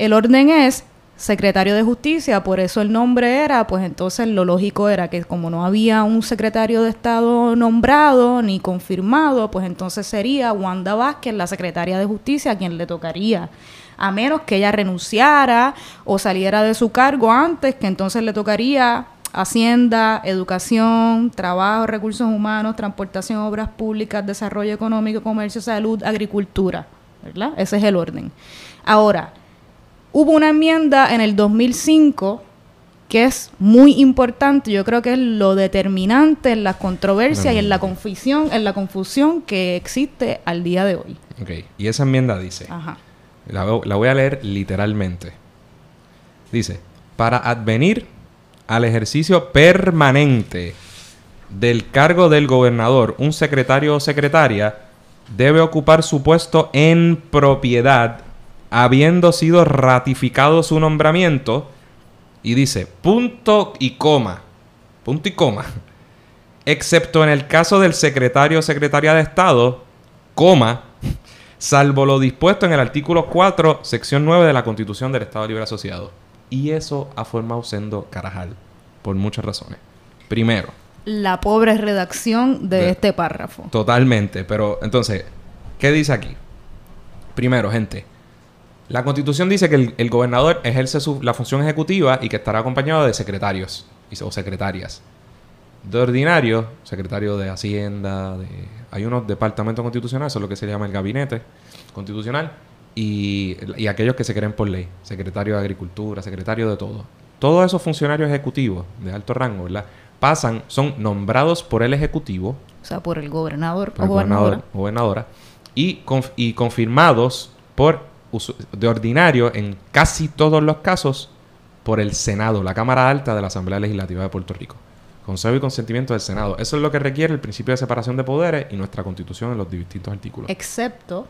El orden es secretario de justicia, por eso el nombre era, pues entonces lo lógico era que como no había un secretario de Estado nombrado ni confirmado, pues entonces sería Wanda Vázquez, la secretaria de justicia, a quien le tocaría, a menos que ella renunciara o saliera de su cargo antes, que entonces le tocaría Hacienda, Educación, Trabajo, Recursos Humanos, Transportación, Obras Públicas, Desarrollo Económico, Comercio, Salud, Agricultura, ¿verdad? Ese es el orden. Ahora, Hubo una enmienda en el 2005 que es muy importante, yo creo que es lo determinante en las controversias y en la confusión, en la confusión que existe al día de hoy.
Ok, y esa enmienda dice,
Ajá.
la, la voy a leer literalmente. Dice, para advenir al ejercicio permanente del cargo del gobernador, un secretario o secretaria debe ocupar su puesto en propiedad, habiendo sido ratificado su nombramiento, y dice, punto y coma, punto y coma, excepto en el caso del secretario o secretaria de Estado, coma, salvo lo dispuesto en el artículo 4, sección 9 de la Constitución del Estado Libre Asociado. Y eso ha formado sendo carajal, por muchas razones. Primero,
La pobre redacción de,
De-
este párrafo.
Totalmente, pero entonces, ¿qué dice aquí? Primero, gente, la constitución dice que el, el gobernador ejerce su- la función ejecutiva y que estará acompañado de secretarios y- o secretarias. De ordinario, secretario de Hacienda, de, hay unos departamentos constitucionales, eso es lo que se llama el gabinete constitucional, y, y aquellos que se creen por ley, secretario de Agricultura, secretario de todo. Todos esos funcionarios ejecutivos de alto rango, ¿verdad? Pasan, son nombrados por el Ejecutivo
O sea, por el gobernador
por
o
gobernador
gobernadora.
gobernadora y, conf- y confirmados por de ordinario en casi todos los casos por el Senado, la Cámara Alta de la Asamblea Legislativa de Puerto Rico. Consejo y consentimiento del Senado. Eso es lo que requiere el principio de separación de poderes y nuestra constitución en los distintos artículos.
Excepto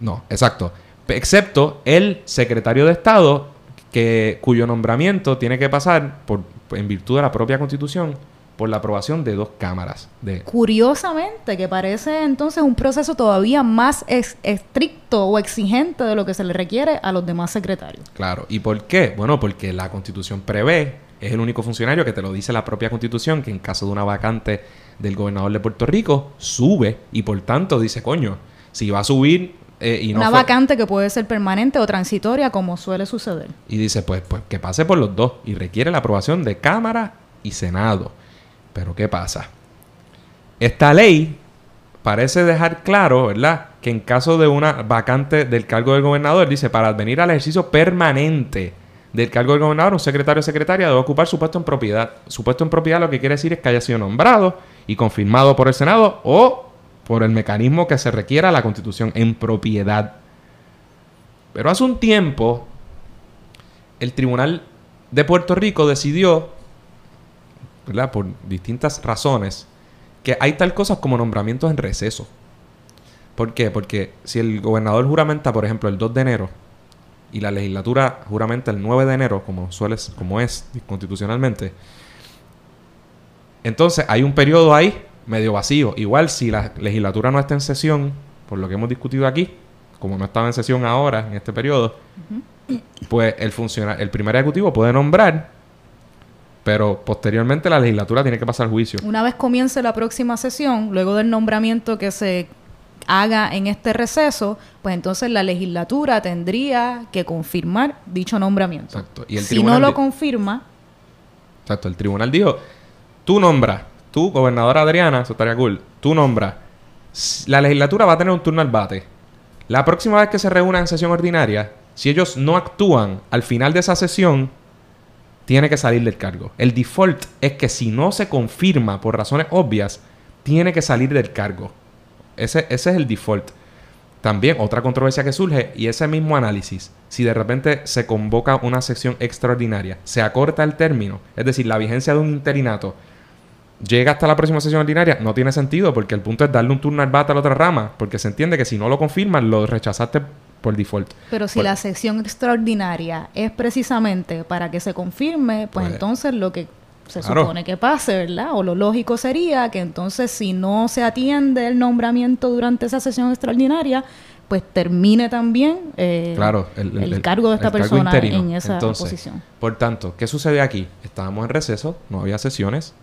No, exacto. Excepto el secretario de Estado, que, cuyo nombramiento tiene que pasar, por, en virtud de la propia constitución, por la aprobación de dos cámaras. De,
Curiosamente, que parece entonces un proceso todavía más estricto o exigente de lo que se le requiere a los demás secretarios.
Claro. ¿Y por qué? Bueno, porque la constitución prevé, es el único funcionario que te lo dice la propia constitución, que en caso de una vacante del gobernador de Puerto Rico, sube y por tanto dice, coño, si va a subir eh, y no
Una vacante que puede ser permanente o transitoria, como suele suceder.
Y dice, pues, pues que pase por los dos. Y requiere la aprobación de Cámara y Senado. Pero ¿qué pasa? Esta ley parece dejar claro, ¿verdad? Que en caso de una vacante del cargo del gobernador, dice, para advenir al ejercicio permanente del cargo del gobernador, un secretario o secretaria debe ocupar su puesto en propiedad. Su puesto en propiedad lo que quiere decir es que haya sido nombrado y confirmado por el Senado o por el mecanismo que se requiera la Constitución en propiedad. Pero hace un tiempo, el Tribunal de Puerto Rico decidió, ¿verdad? por distintas razones, que hay tal cosas como nombramientos en receso. ¿Por qué? Porque si el gobernador juramenta, por ejemplo, el 2 de enero, y la legislatura juramenta el 9 de enero, como, suele, como es constitucionalmente, entonces hay un periodo ahí medio vacío. Igual si la legislatura no está en sesión, por lo que hemos discutido aquí, como no estaba en sesión ahora, en este periodo, pues el, el primer ejecutivo puede nombrar, pero posteriormente la legislatura tiene que pasar juicio.
Una vez comience la próxima sesión, luego del nombramiento que se haga en este receso, pues entonces la legislatura tendría que confirmar dicho nombramiento. Exacto. Y el si no lo confirma...
Exacto, el tribunal dijo, tú nombras, tú, gobernadora Adriana, eso estaría cool, tú nombras, la legislatura va a tener un turno al bate. La próxima vez que se reúna en sesión ordinaria, si ellos no actúan al final de esa sesión, tiene que salir del cargo. El default es que si no se confirma por razones obvias, tiene que salir del cargo. Ese, es el default. También otra controversia que surge y ese mismo análisis, si de repente se convoca una sesión extraordinaria, se acorta el término, es decir, la vigencia de un interinato llega hasta la próxima sesión ordinaria, no tiene sentido porque el punto es darle un turno al bate a la otra rama, porque se entiende que si no lo confirman, lo rechazaste por default.
Pero si la sesión extraordinaria es precisamente para que se confirme, pues, pues entonces lo que se supone que pase, ¿verdad? O lo lógico sería que entonces si no se atiende el nombramiento durante esa sesión extraordinaria, pues termine también eh,
claro,
el, cargo de esta persona en esa posición.
Por tanto, ¿qué sucede aquí? Estábamos en receso, no había sesiones,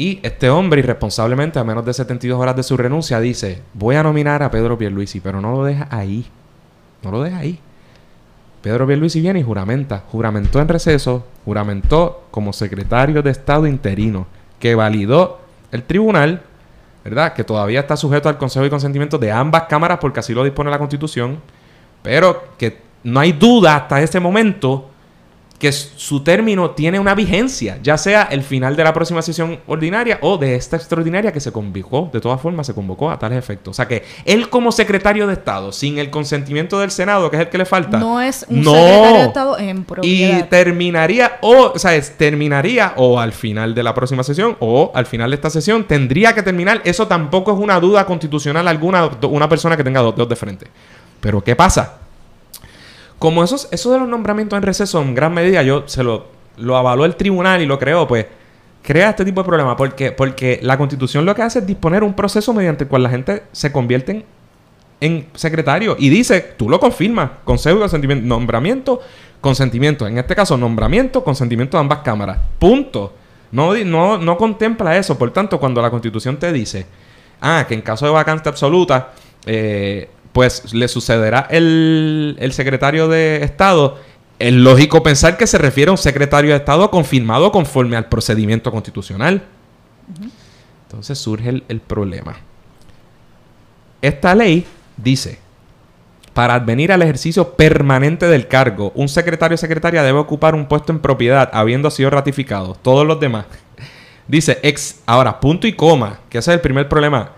y este hombre, irresponsablemente, a menos de 72 horas de su renuncia, dice: Voy a nominar a Pedro Pierluisi, pero no lo deja ahí. No lo deja ahí. Pedro Pierluisi viene y juramenta. Juramentó en receso, juramentó como secretario de Estado interino, que validó el tribunal, ¿verdad? Que todavía está sujeto al consejo y consentimiento de ambas cámaras porque así lo dispone la Constitución, pero que no hay duda hasta ese momento que su término tiene una vigencia, ya sea el final de la próxima sesión ordinaria o de esta extraordinaria que se convocó, de todas formas se convocó a tales efectos. O sea que él como secretario de Estado, sin el consentimiento del Senado, que es el que le falta,
no es un secretario de Estado en
propiedad. Y terminaría, o, o sea, terminaría o al final de la próxima sesión o al final de esta sesión, tendría que terminar. Eso tampoco es una duda constitucional alguna, una persona que tenga dos dedos de frente. Pero ¿qué pasa? Como esos, eso de los nombramientos en receso, en gran medida, yo se lo, lo avaló el tribunal y lo creó, pues crea este tipo de problema. Porque, porque la constitución lo que hace es disponer un proceso mediante el cual la gente se convierte en, secretario. Y dice, tú lo confirmas, consejo de consentimiento, nombramiento, consentimiento. En este caso, nombramiento, consentimiento de ambas cámaras. Punto. No, no, no contempla eso. Por tanto, cuando la constitución te dice, ah, que en caso de vacante absoluta, eh, pues le sucederá el, secretario de Estado. Es lógico pensar que se refiere a un secretario de Estado confirmado conforme al procedimiento constitucional. Entonces surge el, problema. Esta ley dice, para advenir al ejercicio permanente del cargo, un secretario o secretaria debe ocupar un puesto en propiedad habiendo sido ratificado. Todos los demás. Dice, ex, ahora, punto y coma, que ese es el primer problema.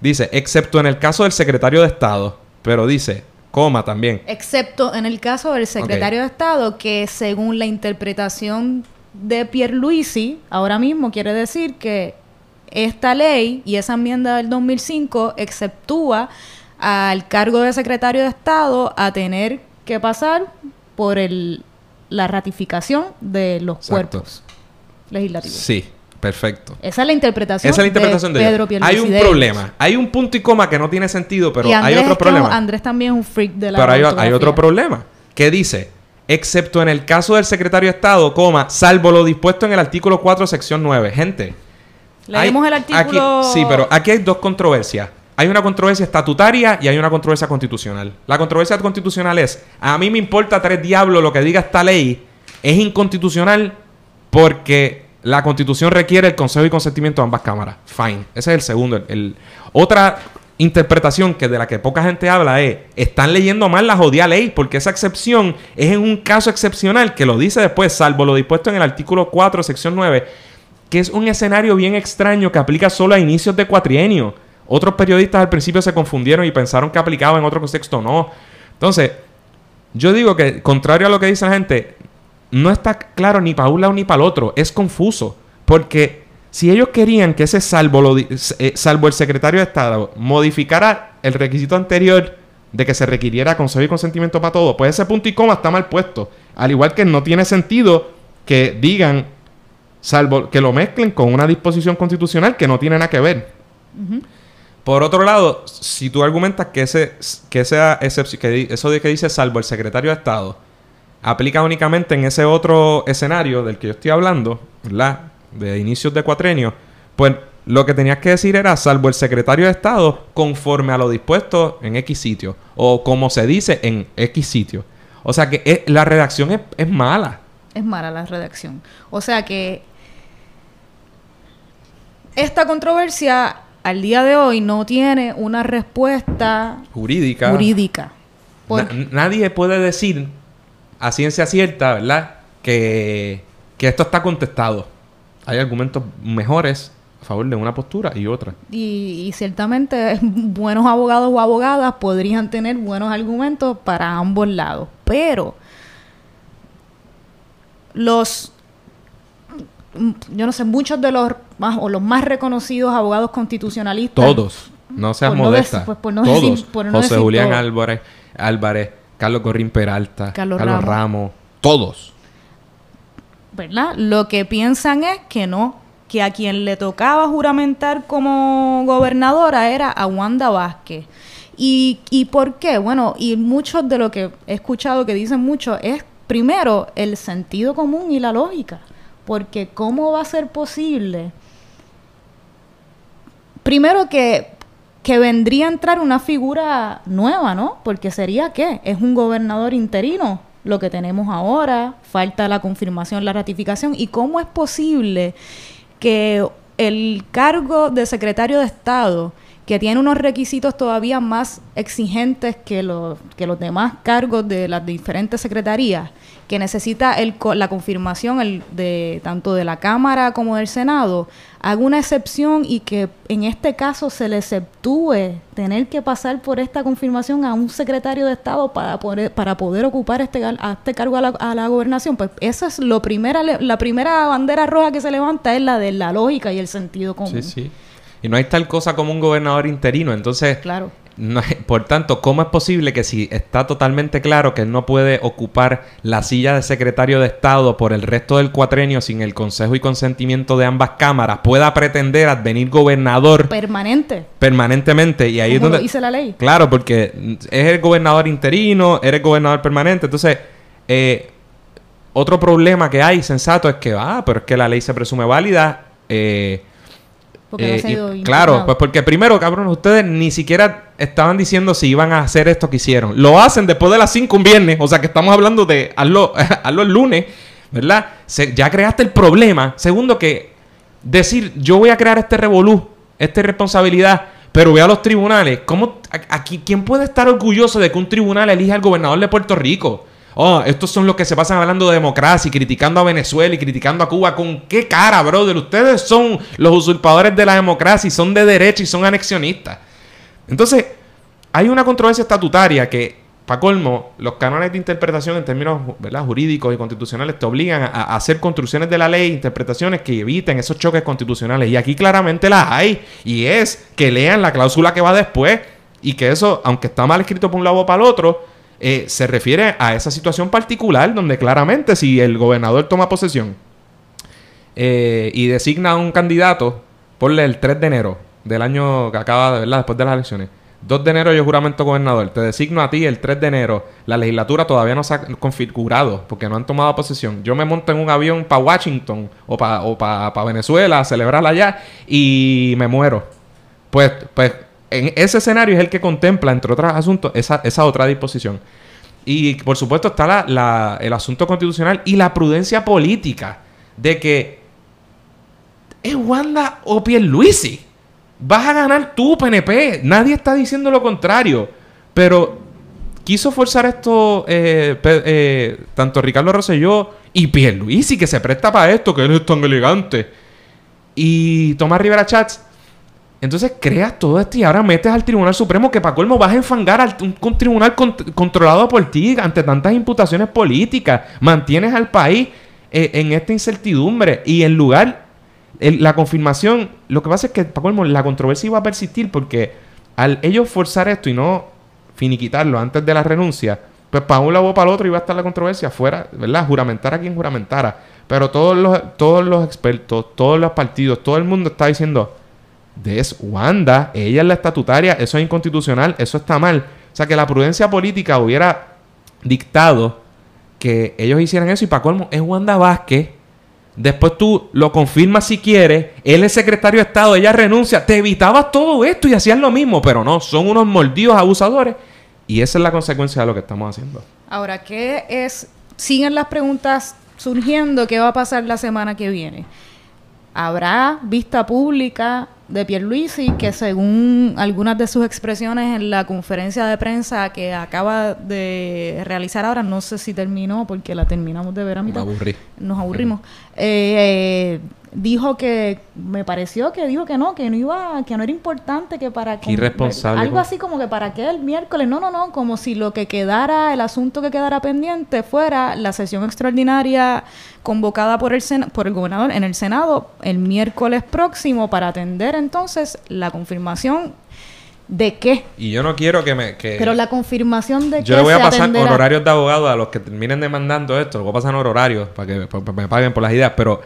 Dice, excepto en el caso del secretario de Estado, pero dice, coma también.
Excepto en el caso del secretario de Estado, que según la interpretación de Pierluisi, ahora mismo quiere decir que esta ley y esa enmienda del 2005 exceptúa al cargo de secretario de Estado a tener que pasar por el, la ratificación de los cuerpos legislativos.
Sí, Perfecto.
Esa es la interpretación, Esa es la interpretación de, Pedro
Pierluisi. Hay un problema. Hay un punto y coma que no tiene sentido, pero hay otro problema.
Andrés también es un freak de la
Pero hay, hay, otro problema. Que dice, excepto en el caso del secretario de Estado, coma, salvo lo dispuesto en el artículo 4, sección 9. Gente.
Leemos el artículo...
sí, pero aquí hay dos controversias. Hay una controversia estatutaria y hay una controversia constitucional. La controversia constitucional es, a mí me importa tres diablos lo que diga esta ley, es inconstitucional porque la constitución requiere el consejo y consentimiento de ambas cámaras. Fine. Ese es el segundo. Otra interpretación que de la que poca gente habla es, están leyendo mal la jodida ley, porque esa excepción es en un caso excepcional, que lo dice después, salvo lo dispuesto en el artículo 4, sección 9, que es un escenario bien extraño que aplica solo a inicios de cuatrienio. Otros periodistas al principio se confundieron y pensaron que aplicaba en otro contexto. No. Entonces, yo digo que, contrario a lo que dice la gente, no está claro ni para un lado ni para el otro. Es confuso. Porque si ellos querían que ese salvo, lo, eh, salvo el secretario de Estado, modificara el requisito anterior de que se requiriera consejo y consentimiento para todo, pues ese punto y coma está mal puesto. Al igual que no tiene sentido que digan, salvo que lo mezclen con una disposición constitucional que no tiene nada que ver. Por otro lado, si tú argumentas que ese que esa que eso de que dice salvo el secretario de Estado aplica únicamente en ese otro escenario del que yo estoy hablando, ¿verdad? De inicios de cuatrenio, pues lo que tenías que decir era salvo el secretario de Estado conforme a lo dispuesto en X sitio o como se dice en X sitio. O sea que eh, la redacción es, es mala.
Es mala la redacción. O sea que esta controversia al día de hoy no tiene una respuesta
jurídica.
jurídica.
nadie puede decir a ciencia cierta, ¿verdad? Que, que esto está contestado. Hay argumentos mejores a favor de una postura y otra.
Y, ciertamente buenos abogados o abogadas podrían tener buenos argumentos para ambos lados. Pero los, yo no sé, muchos de los más o los más reconocidos abogados constitucionalistas.
Todos. No seas modesta. Pues, todos. José Julián Álvarez, Álvarez, Carlos Corrín Peralta, Carlos, Ramos. Todos.
¿Verdad? Lo que piensan es que no, que a quien le tocaba juramentar como gobernadora era a Wanda Vázquez. ¿Y, ¿Y por qué? Bueno, y muchos de lo que he escuchado que dicen mucho es, primero, el sentido común y la lógica. Porque ¿cómo va a ser posible? Primero que que vendría a entrar una figura nueva, ¿no? Porque sería qué? Es un gobernador interino lo que tenemos ahora, falta la confirmación, la ratificación. ¿Y cómo es posible que el cargo de secretario de Estado, que tiene unos requisitos todavía más exigentes que los, que los demás cargos de las diferentes secretarías, que necesita el, la confirmación el, de tanto de la Cámara como del Senado, haga una excepción y que en este caso se le exceptúe tener que pasar por esta confirmación a un secretario de Estado para poder, para poder ocupar este, este cargo a la, gobernación, pues esa es lo primera, la primera bandera roja que se levanta es la de la lógica y el sentido común.
Sí, sí. Y no hay tal cosa como un gobernador interino. Entonces,
claro.
Por tanto, ¿cómo es posible que si está totalmente claro que él no puede ocupar la silla de secretario de Estado por el resto del cuatrenio sin el consejo y consentimiento de ambas cámaras, pueda pretender advenir gobernador
permanente?
Permanentemente. Y ahí es donde...
dice la ley.
Claro, porque es el gobernador interino, eres gobernador permanente. Entonces, eh, otro problema que hay, sensato, es que, ah, pero es que la ley se presume válida. Eh, eh, claro, pues porque primero, cabrón, ustedes ni siquiera estaban diciendo si iban a hacer esto que hicieron. Lo hacen después de las 5 un viernes, o sea que estamos hablando de hazlo, hazlo el lunes, ¿verdad? ya creaste el problema. Segundo, que decir yo voy a crear este revolú, esta irresponsabilidad, pero voy a los tribunales. ¿Cómo, aquí, ¿Quién puede estar orgulloso de que un tribunal elija al gobernador de Puerto Rico? Oh, estos son los que se pasan hablando de democracia y criticando a Venezuela y criticando a Cuba. ¿Con qué cara, brother? Ustedes son los usurpadores de la democracia y son de derecha y son anexionistas. Entonces, hay una controversia estatutaria que, para colmo, los canales de interpretación en términos jurídicos y constitucionales te obligan a, hacer construcciones de la ley, interpretaciones que eviten esos choques constitucionales. Y aquí claramente las hay. Y es que lean la cláusula que va después y que eso, aunque está mal escrito por un lado o para el otro, eh, se refiere a esa situación particular donde claramente si el gobernador toma posesión eh, y designa a un candidato, ponle el 3 de enero del año que acaba de. Después de las elecciones. 2 de enero yo juramento gobernador. Te designo a ti el 3 de enero. La legislatura todavía no se ha configurado porque no han tomado posesión. Yo me monto en un avión para Washington o para o Venezuela a celebrar allá y me muero. Pues, pues en ese escenario es el que contempla, entre otros asuntos, esa, esa otra disposición. Y por supuesto está la, el asunto constitucional y la prudencia política de que es Wanda o Pierluisi. Vas a ganar tú, PNP. Nadie está diciendo lo contrario. Pero quiso forzar esto eh, eh, tanto Ricardo Rosselló y Pierluisi, que se presta para esto, que él es tan elegante. Y Tomás Rivera Chats entonces creas todo esto y ahora metes al Tribunal Supremo que para colmo vas a enfangar a un, tribunal controlado por ti ante tantas imputaciones políticas. Mantienes al país eh, en esta incertidumbre y en lugar, la confirmación, lo que pasa es que para colmo la controversia iba a persistir porque al ellos forzar esto y no finiquitarlo antes de la renuncia, pues para un lado o para el otro iba a estar la controversia fuera, ¿verdad? Juramentara quien juramentara. Pero todos los, todos los expertos, todos los partidos, todo el mundo está diciendo, es Wanda, ella es la estatutaria, eso es inconstitucional, eso está mal. O sea que la prudencia política hubiera dictado que ellos hicieran eso y para colmo es Wanda Vázquez. Después tú lo confirmas si quieres, él es secretario de Estado, ella renuncia, te evitabas todo esto y hacías lo mismo, pero no, son unos mordidos abusadores y esa es la consecuencia de lo que estamos haciendo.
Ahora, ¿qué es? Siguen las preguntas surgiendo, ¿qué va a pasar la semana que viene? ¿Habrá vista pública de Pierluisi, que según algunas de sus expresiones en la conferencia de prensa que acaba de realizar ahora, no sé si terminó porque la terminamos de ver a mitad. Nos aburrimos. Eh, dijo que me pareció que dijo que no, que no iba, que no era importante, que para
que irresponsable
algo así como que para que el miércoles, no, no, no, como si lo que quedara, el asunto que quedara pendiente fuera la sesión extraordinaria convocada por el por el gobernador en el Senado el miércoles próximo para atender entonces la confirmación ¿De qué?
Y yo no quiero que me... Que
pero la confirmación de
yo le voy a pasar honorarios de abogado a los que terminen demandando esto. Lo voy a pasar honorarios para que me paguen por las ideas. Pero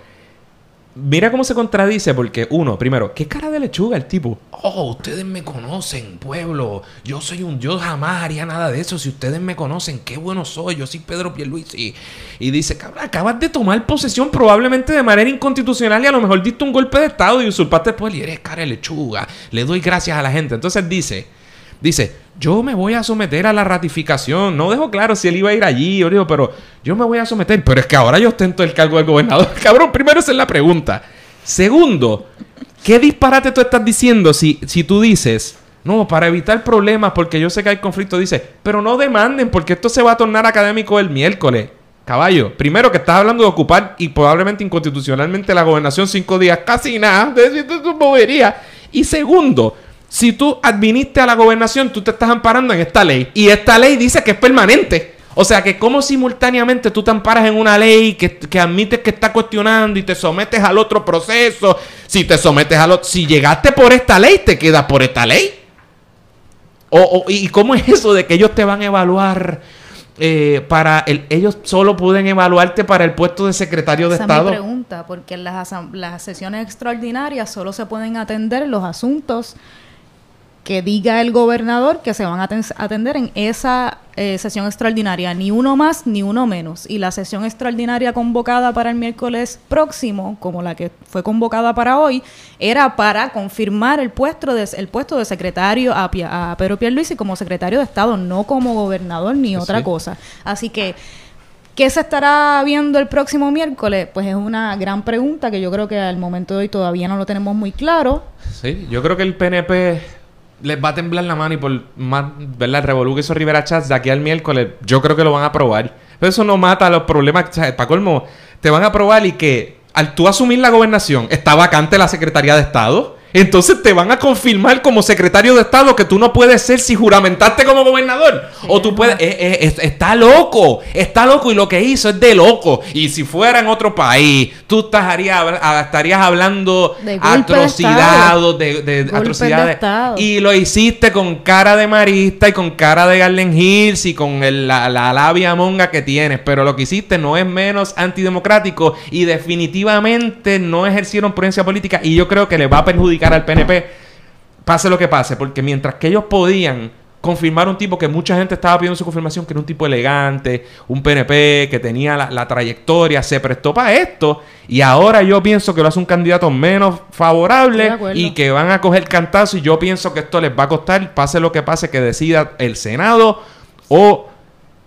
Mira cómo se contradice, porque uno, primero, ¿qué cara de lechuga el tipo? Oh, ustedes me conocen, pueblo. Yo soy un. Yo jamás haría nada de eso. Si ustedes me conocen, qué bueno soy. Yo soy Pedro Pierluisi. Y dice, cabrón, acabas de tomar posesión probablemente de manera inconstitucional y a lo mejor diste un golpe de Estado y usurpaste el y eres cara de lechuga. Le doy gracias a la gente. Entonces dice, dice, yo me voy a someter a la ratificación. No dejo claro si él iba a ir allí, yo digo, pero yo me voy a someter. Pero es que ahora yo ostento el cargo del gobernador. Cabrón, primero esa es la pregunta. Segundo, ¿qué disparate tú estás diciendo si, si tú dices, no, para evitar problemas, porque yo sé que hay conflicto, dice, pero no demanden, porque esto se va a tornar académico el miércoles. Caballo, primero que estás hablando de ocupar y probablemente inconstitucionalmente la gobernación cinco días, casi nada, de tu bobería. Y segundo, si tú administras a la gobernación, tú te estás amparando en esta ley. Y esta ley dice que es permanente. O sea que como simultáneamente tú te amparas en una ley que, que admites que está cuestionando y te sometes al otro proceso. Si te sometes al otro... Si llegaste por esta ley, te quedas por esta ley. O, ¿Y cómo es eso de que ellos te van a evaluar eh, para el, ellos solo pueden evaluarte para el puesto de secretario de Estado?
Es mi pregunta, porque las, las sesiones extraordinarias solo se pueden atender los asuntos que diga el gobernador que se van a atender en esa eh, sesión extraordinaria, ni uno más ni uno menos. Y la sesión extraordinaria convocada para el miércoles próximo, como la que fue convocada para hoy, era para confirmar el puesto de, el puesto de secretario a, a Pedro Pierluisi como secretario de Estado, no como gobernador ni otra cosa. Así que... ¿Qué se estará viendo el próximo miércoles? Pues es una gran pregunta que yo creo que al momento de hoy todavía no lo tenemos muy claro.
Sí, yo creo que el PNP les va a temblar la mano y por más, ¿verdad? El revolú que hizo Rivera Chats de aquí al miércoles, yo creo que lo van a aprobar. Pero eso no mata los problemas. O sea, para colmo, te van a aprobar y que al tú asumir la gobernación, está vacante la Secretaría de Estado entonces te van a confirmar como secretario de Estado que tú no puedes ser si juramentaste como gobernador. o tú puedes... Eh, eh, está loco, está loco y lo que hizo es de loco. Y si fuera en otro país, tú estarías, estarías hablando de atrocidades, de, atrocidades. y lo hiciste con cara de marista y con cara de Garden Hills y con la, la labia monga que tienes. Pero lo que hiciste no es menos antidemocrático y definitivamente no ejercieron prudencia política y yo creo que le va a perjudicar al PNP, pase lo que pase, porque mientras que ellos podían confirmar un tipo que mucha gente estaba pidiendo su confirmación, que era un tipo elegante, un PNP que tenía la, trayectoria, se prestó para esto. Y ahora yo pienso que lo hace un candidato menos favorable y que van a coger cantazo. Y yo pienso que esto les va a costar, pase lo que pase, que decida el Senado o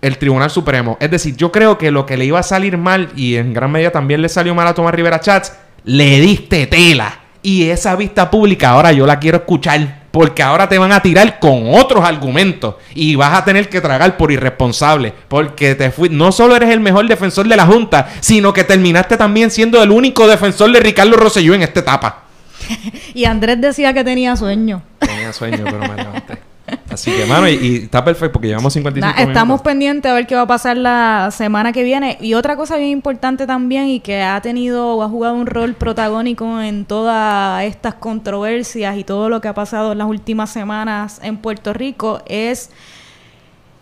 el Tribunal Supremo. Es decir, yo creo que lo que le iba a salir mal, y en gran medida también le salió mal a Tomás Rivera Chats, le diste tela. Y esa vista pública ahora yo la quiero escuchar. Porque ahora te van a tirar con otros argumentos. Y vas a tener que tragar por irresponsable. Porque te fui, no solo eres el mejor defensor de la Junta, sino que terminaste también siendo el único defensor de Ricardo Rosselló en esta etapa.
y Andrés decía que tenía sueño.
Tenía sueño, pero me levanté. Así que, mano, y, está perfecto porque llevamos 55
minutos. Estamos pendientes a ver qué va a pasar la semana que viene. Y otra cosa bien importante también y que ha tenido o ha jugado un rol protagónico en todas estas controversias y todo lo que ha pasado en las últimas semanas en Puerto Rico es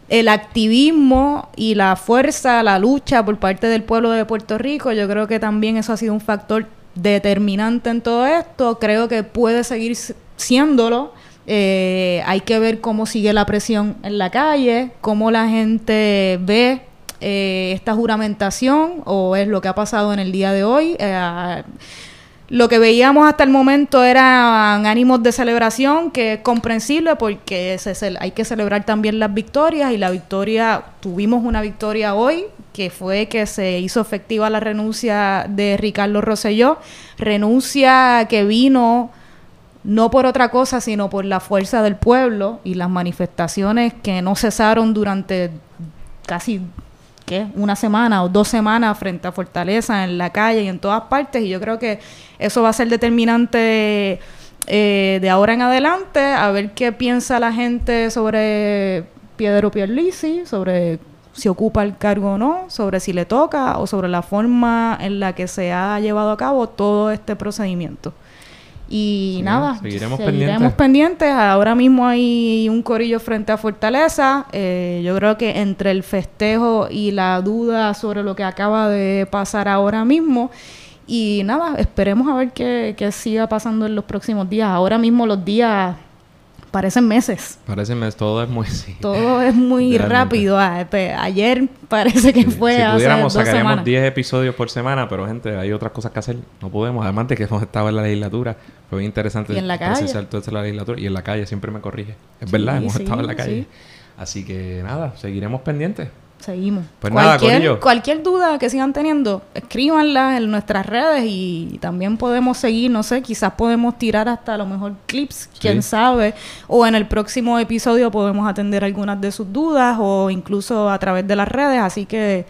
el activismo y la fuerza, la lucha por parte del pueblo de Puerto Rico, yo creo que también eso ha sido un factor determinante en todo esto. Creo que puede seguir siéndolo. Eh, hay que ver cómo sigue la presión en la calle, cómo la gente ve eh, esta juramentación o es lo que ha pasado en el día de hoy. Eh, lo que veíamos hasta el momento eran ánimos de celebración, que es comprensible porque hay que celebrar también las victorias y la victoria, tuvimos una victoria hoy, que fue que se hizo efectiva la renuncia de Ricardo Rosselló, renuncia que vino no por otra cosa, sino por la fuerza del pueblo y las manifestaciones que no cesaron durante casi ¿qué? una semana o dos semanas frente a Fortaleza, en la calle y en todas partes. Y yo creo que eso va a ser determinante eh, de ahora en adelante, a ver qué piensa la gente sobre Piedro Pierlisi, sobre si ocupa el cargo o no, sobre si le toca o sobre la forma en la que se ha llevado a cabo todo este procedimiento. Y nada, seguiremos, pendientes. Ahora mismo hay un corillo frente a Fortaleza. Eh, yo creo que entre el festejo y la duda sobre lo que acaba de pasar ahora mismo. Y nada, esperemos a ver qué, qué siga pasando en los próximos días. Ahora mismo los días parecen meses.
Parecen meses, todo es muy...
todo es muy rápido. Ah, ayer parece que fue
Si pudiéramos, sacaríamos 10 episodios por semana, pero gente, hay otras cosas que hacer. No podemos. Además de que hemos estado en la legislatura, fue muy interesante
¿Y en la calle?
la legislatura. Y en la calle siempre me corrige. Es verdad, hemos estado en la calle. Así que nada, seguiremos pendientes.
Seguimos. Pues cualquier, cualquier duda que sigan teniendo, escríbanla en nuestras redes y también podemos seguir, no sé, quizás podemos tirar hasta a lo mejor clips, quién sabe, o en el próximo episodio podemos atender algunas de sus dudas o incluso a través de las redes, así que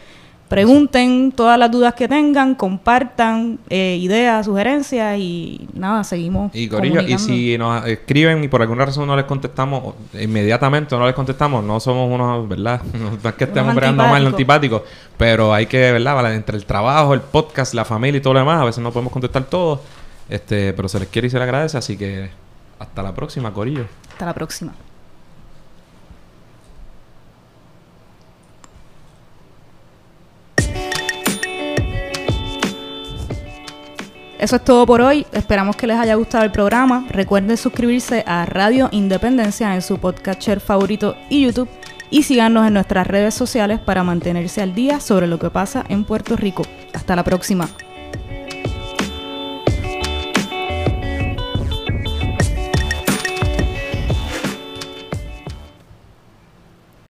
Pregunten todas las dudas que tengan, compartan eh, ideas, sugerencias y nada, seguimos.
Y Corillo, y si nos escriben y por alguna razón no les contestamos inmediatamente no les contestamos, no somos unos, ¿verdad? No es que estemos creando mal antipáticos, pero hay que, ¿verdad? Entre el trabajo, el podcast, la familia y todo lo demás, a veces no podemos contestar todo, este, pero se les quiere y se les agradece, así que hasta la próxima, Corillo.
Hasta la próxima. Eso es todo por hoy. Esperamos que les haya gustado el programa. Recuerden suscribirse a Radio Independencia en su podcatcher favorito y YouTube. Y síganos en nuestras redes sociales para mantenerse al día sobre lo que pasa en Puerto Rico. Hasta la próxima.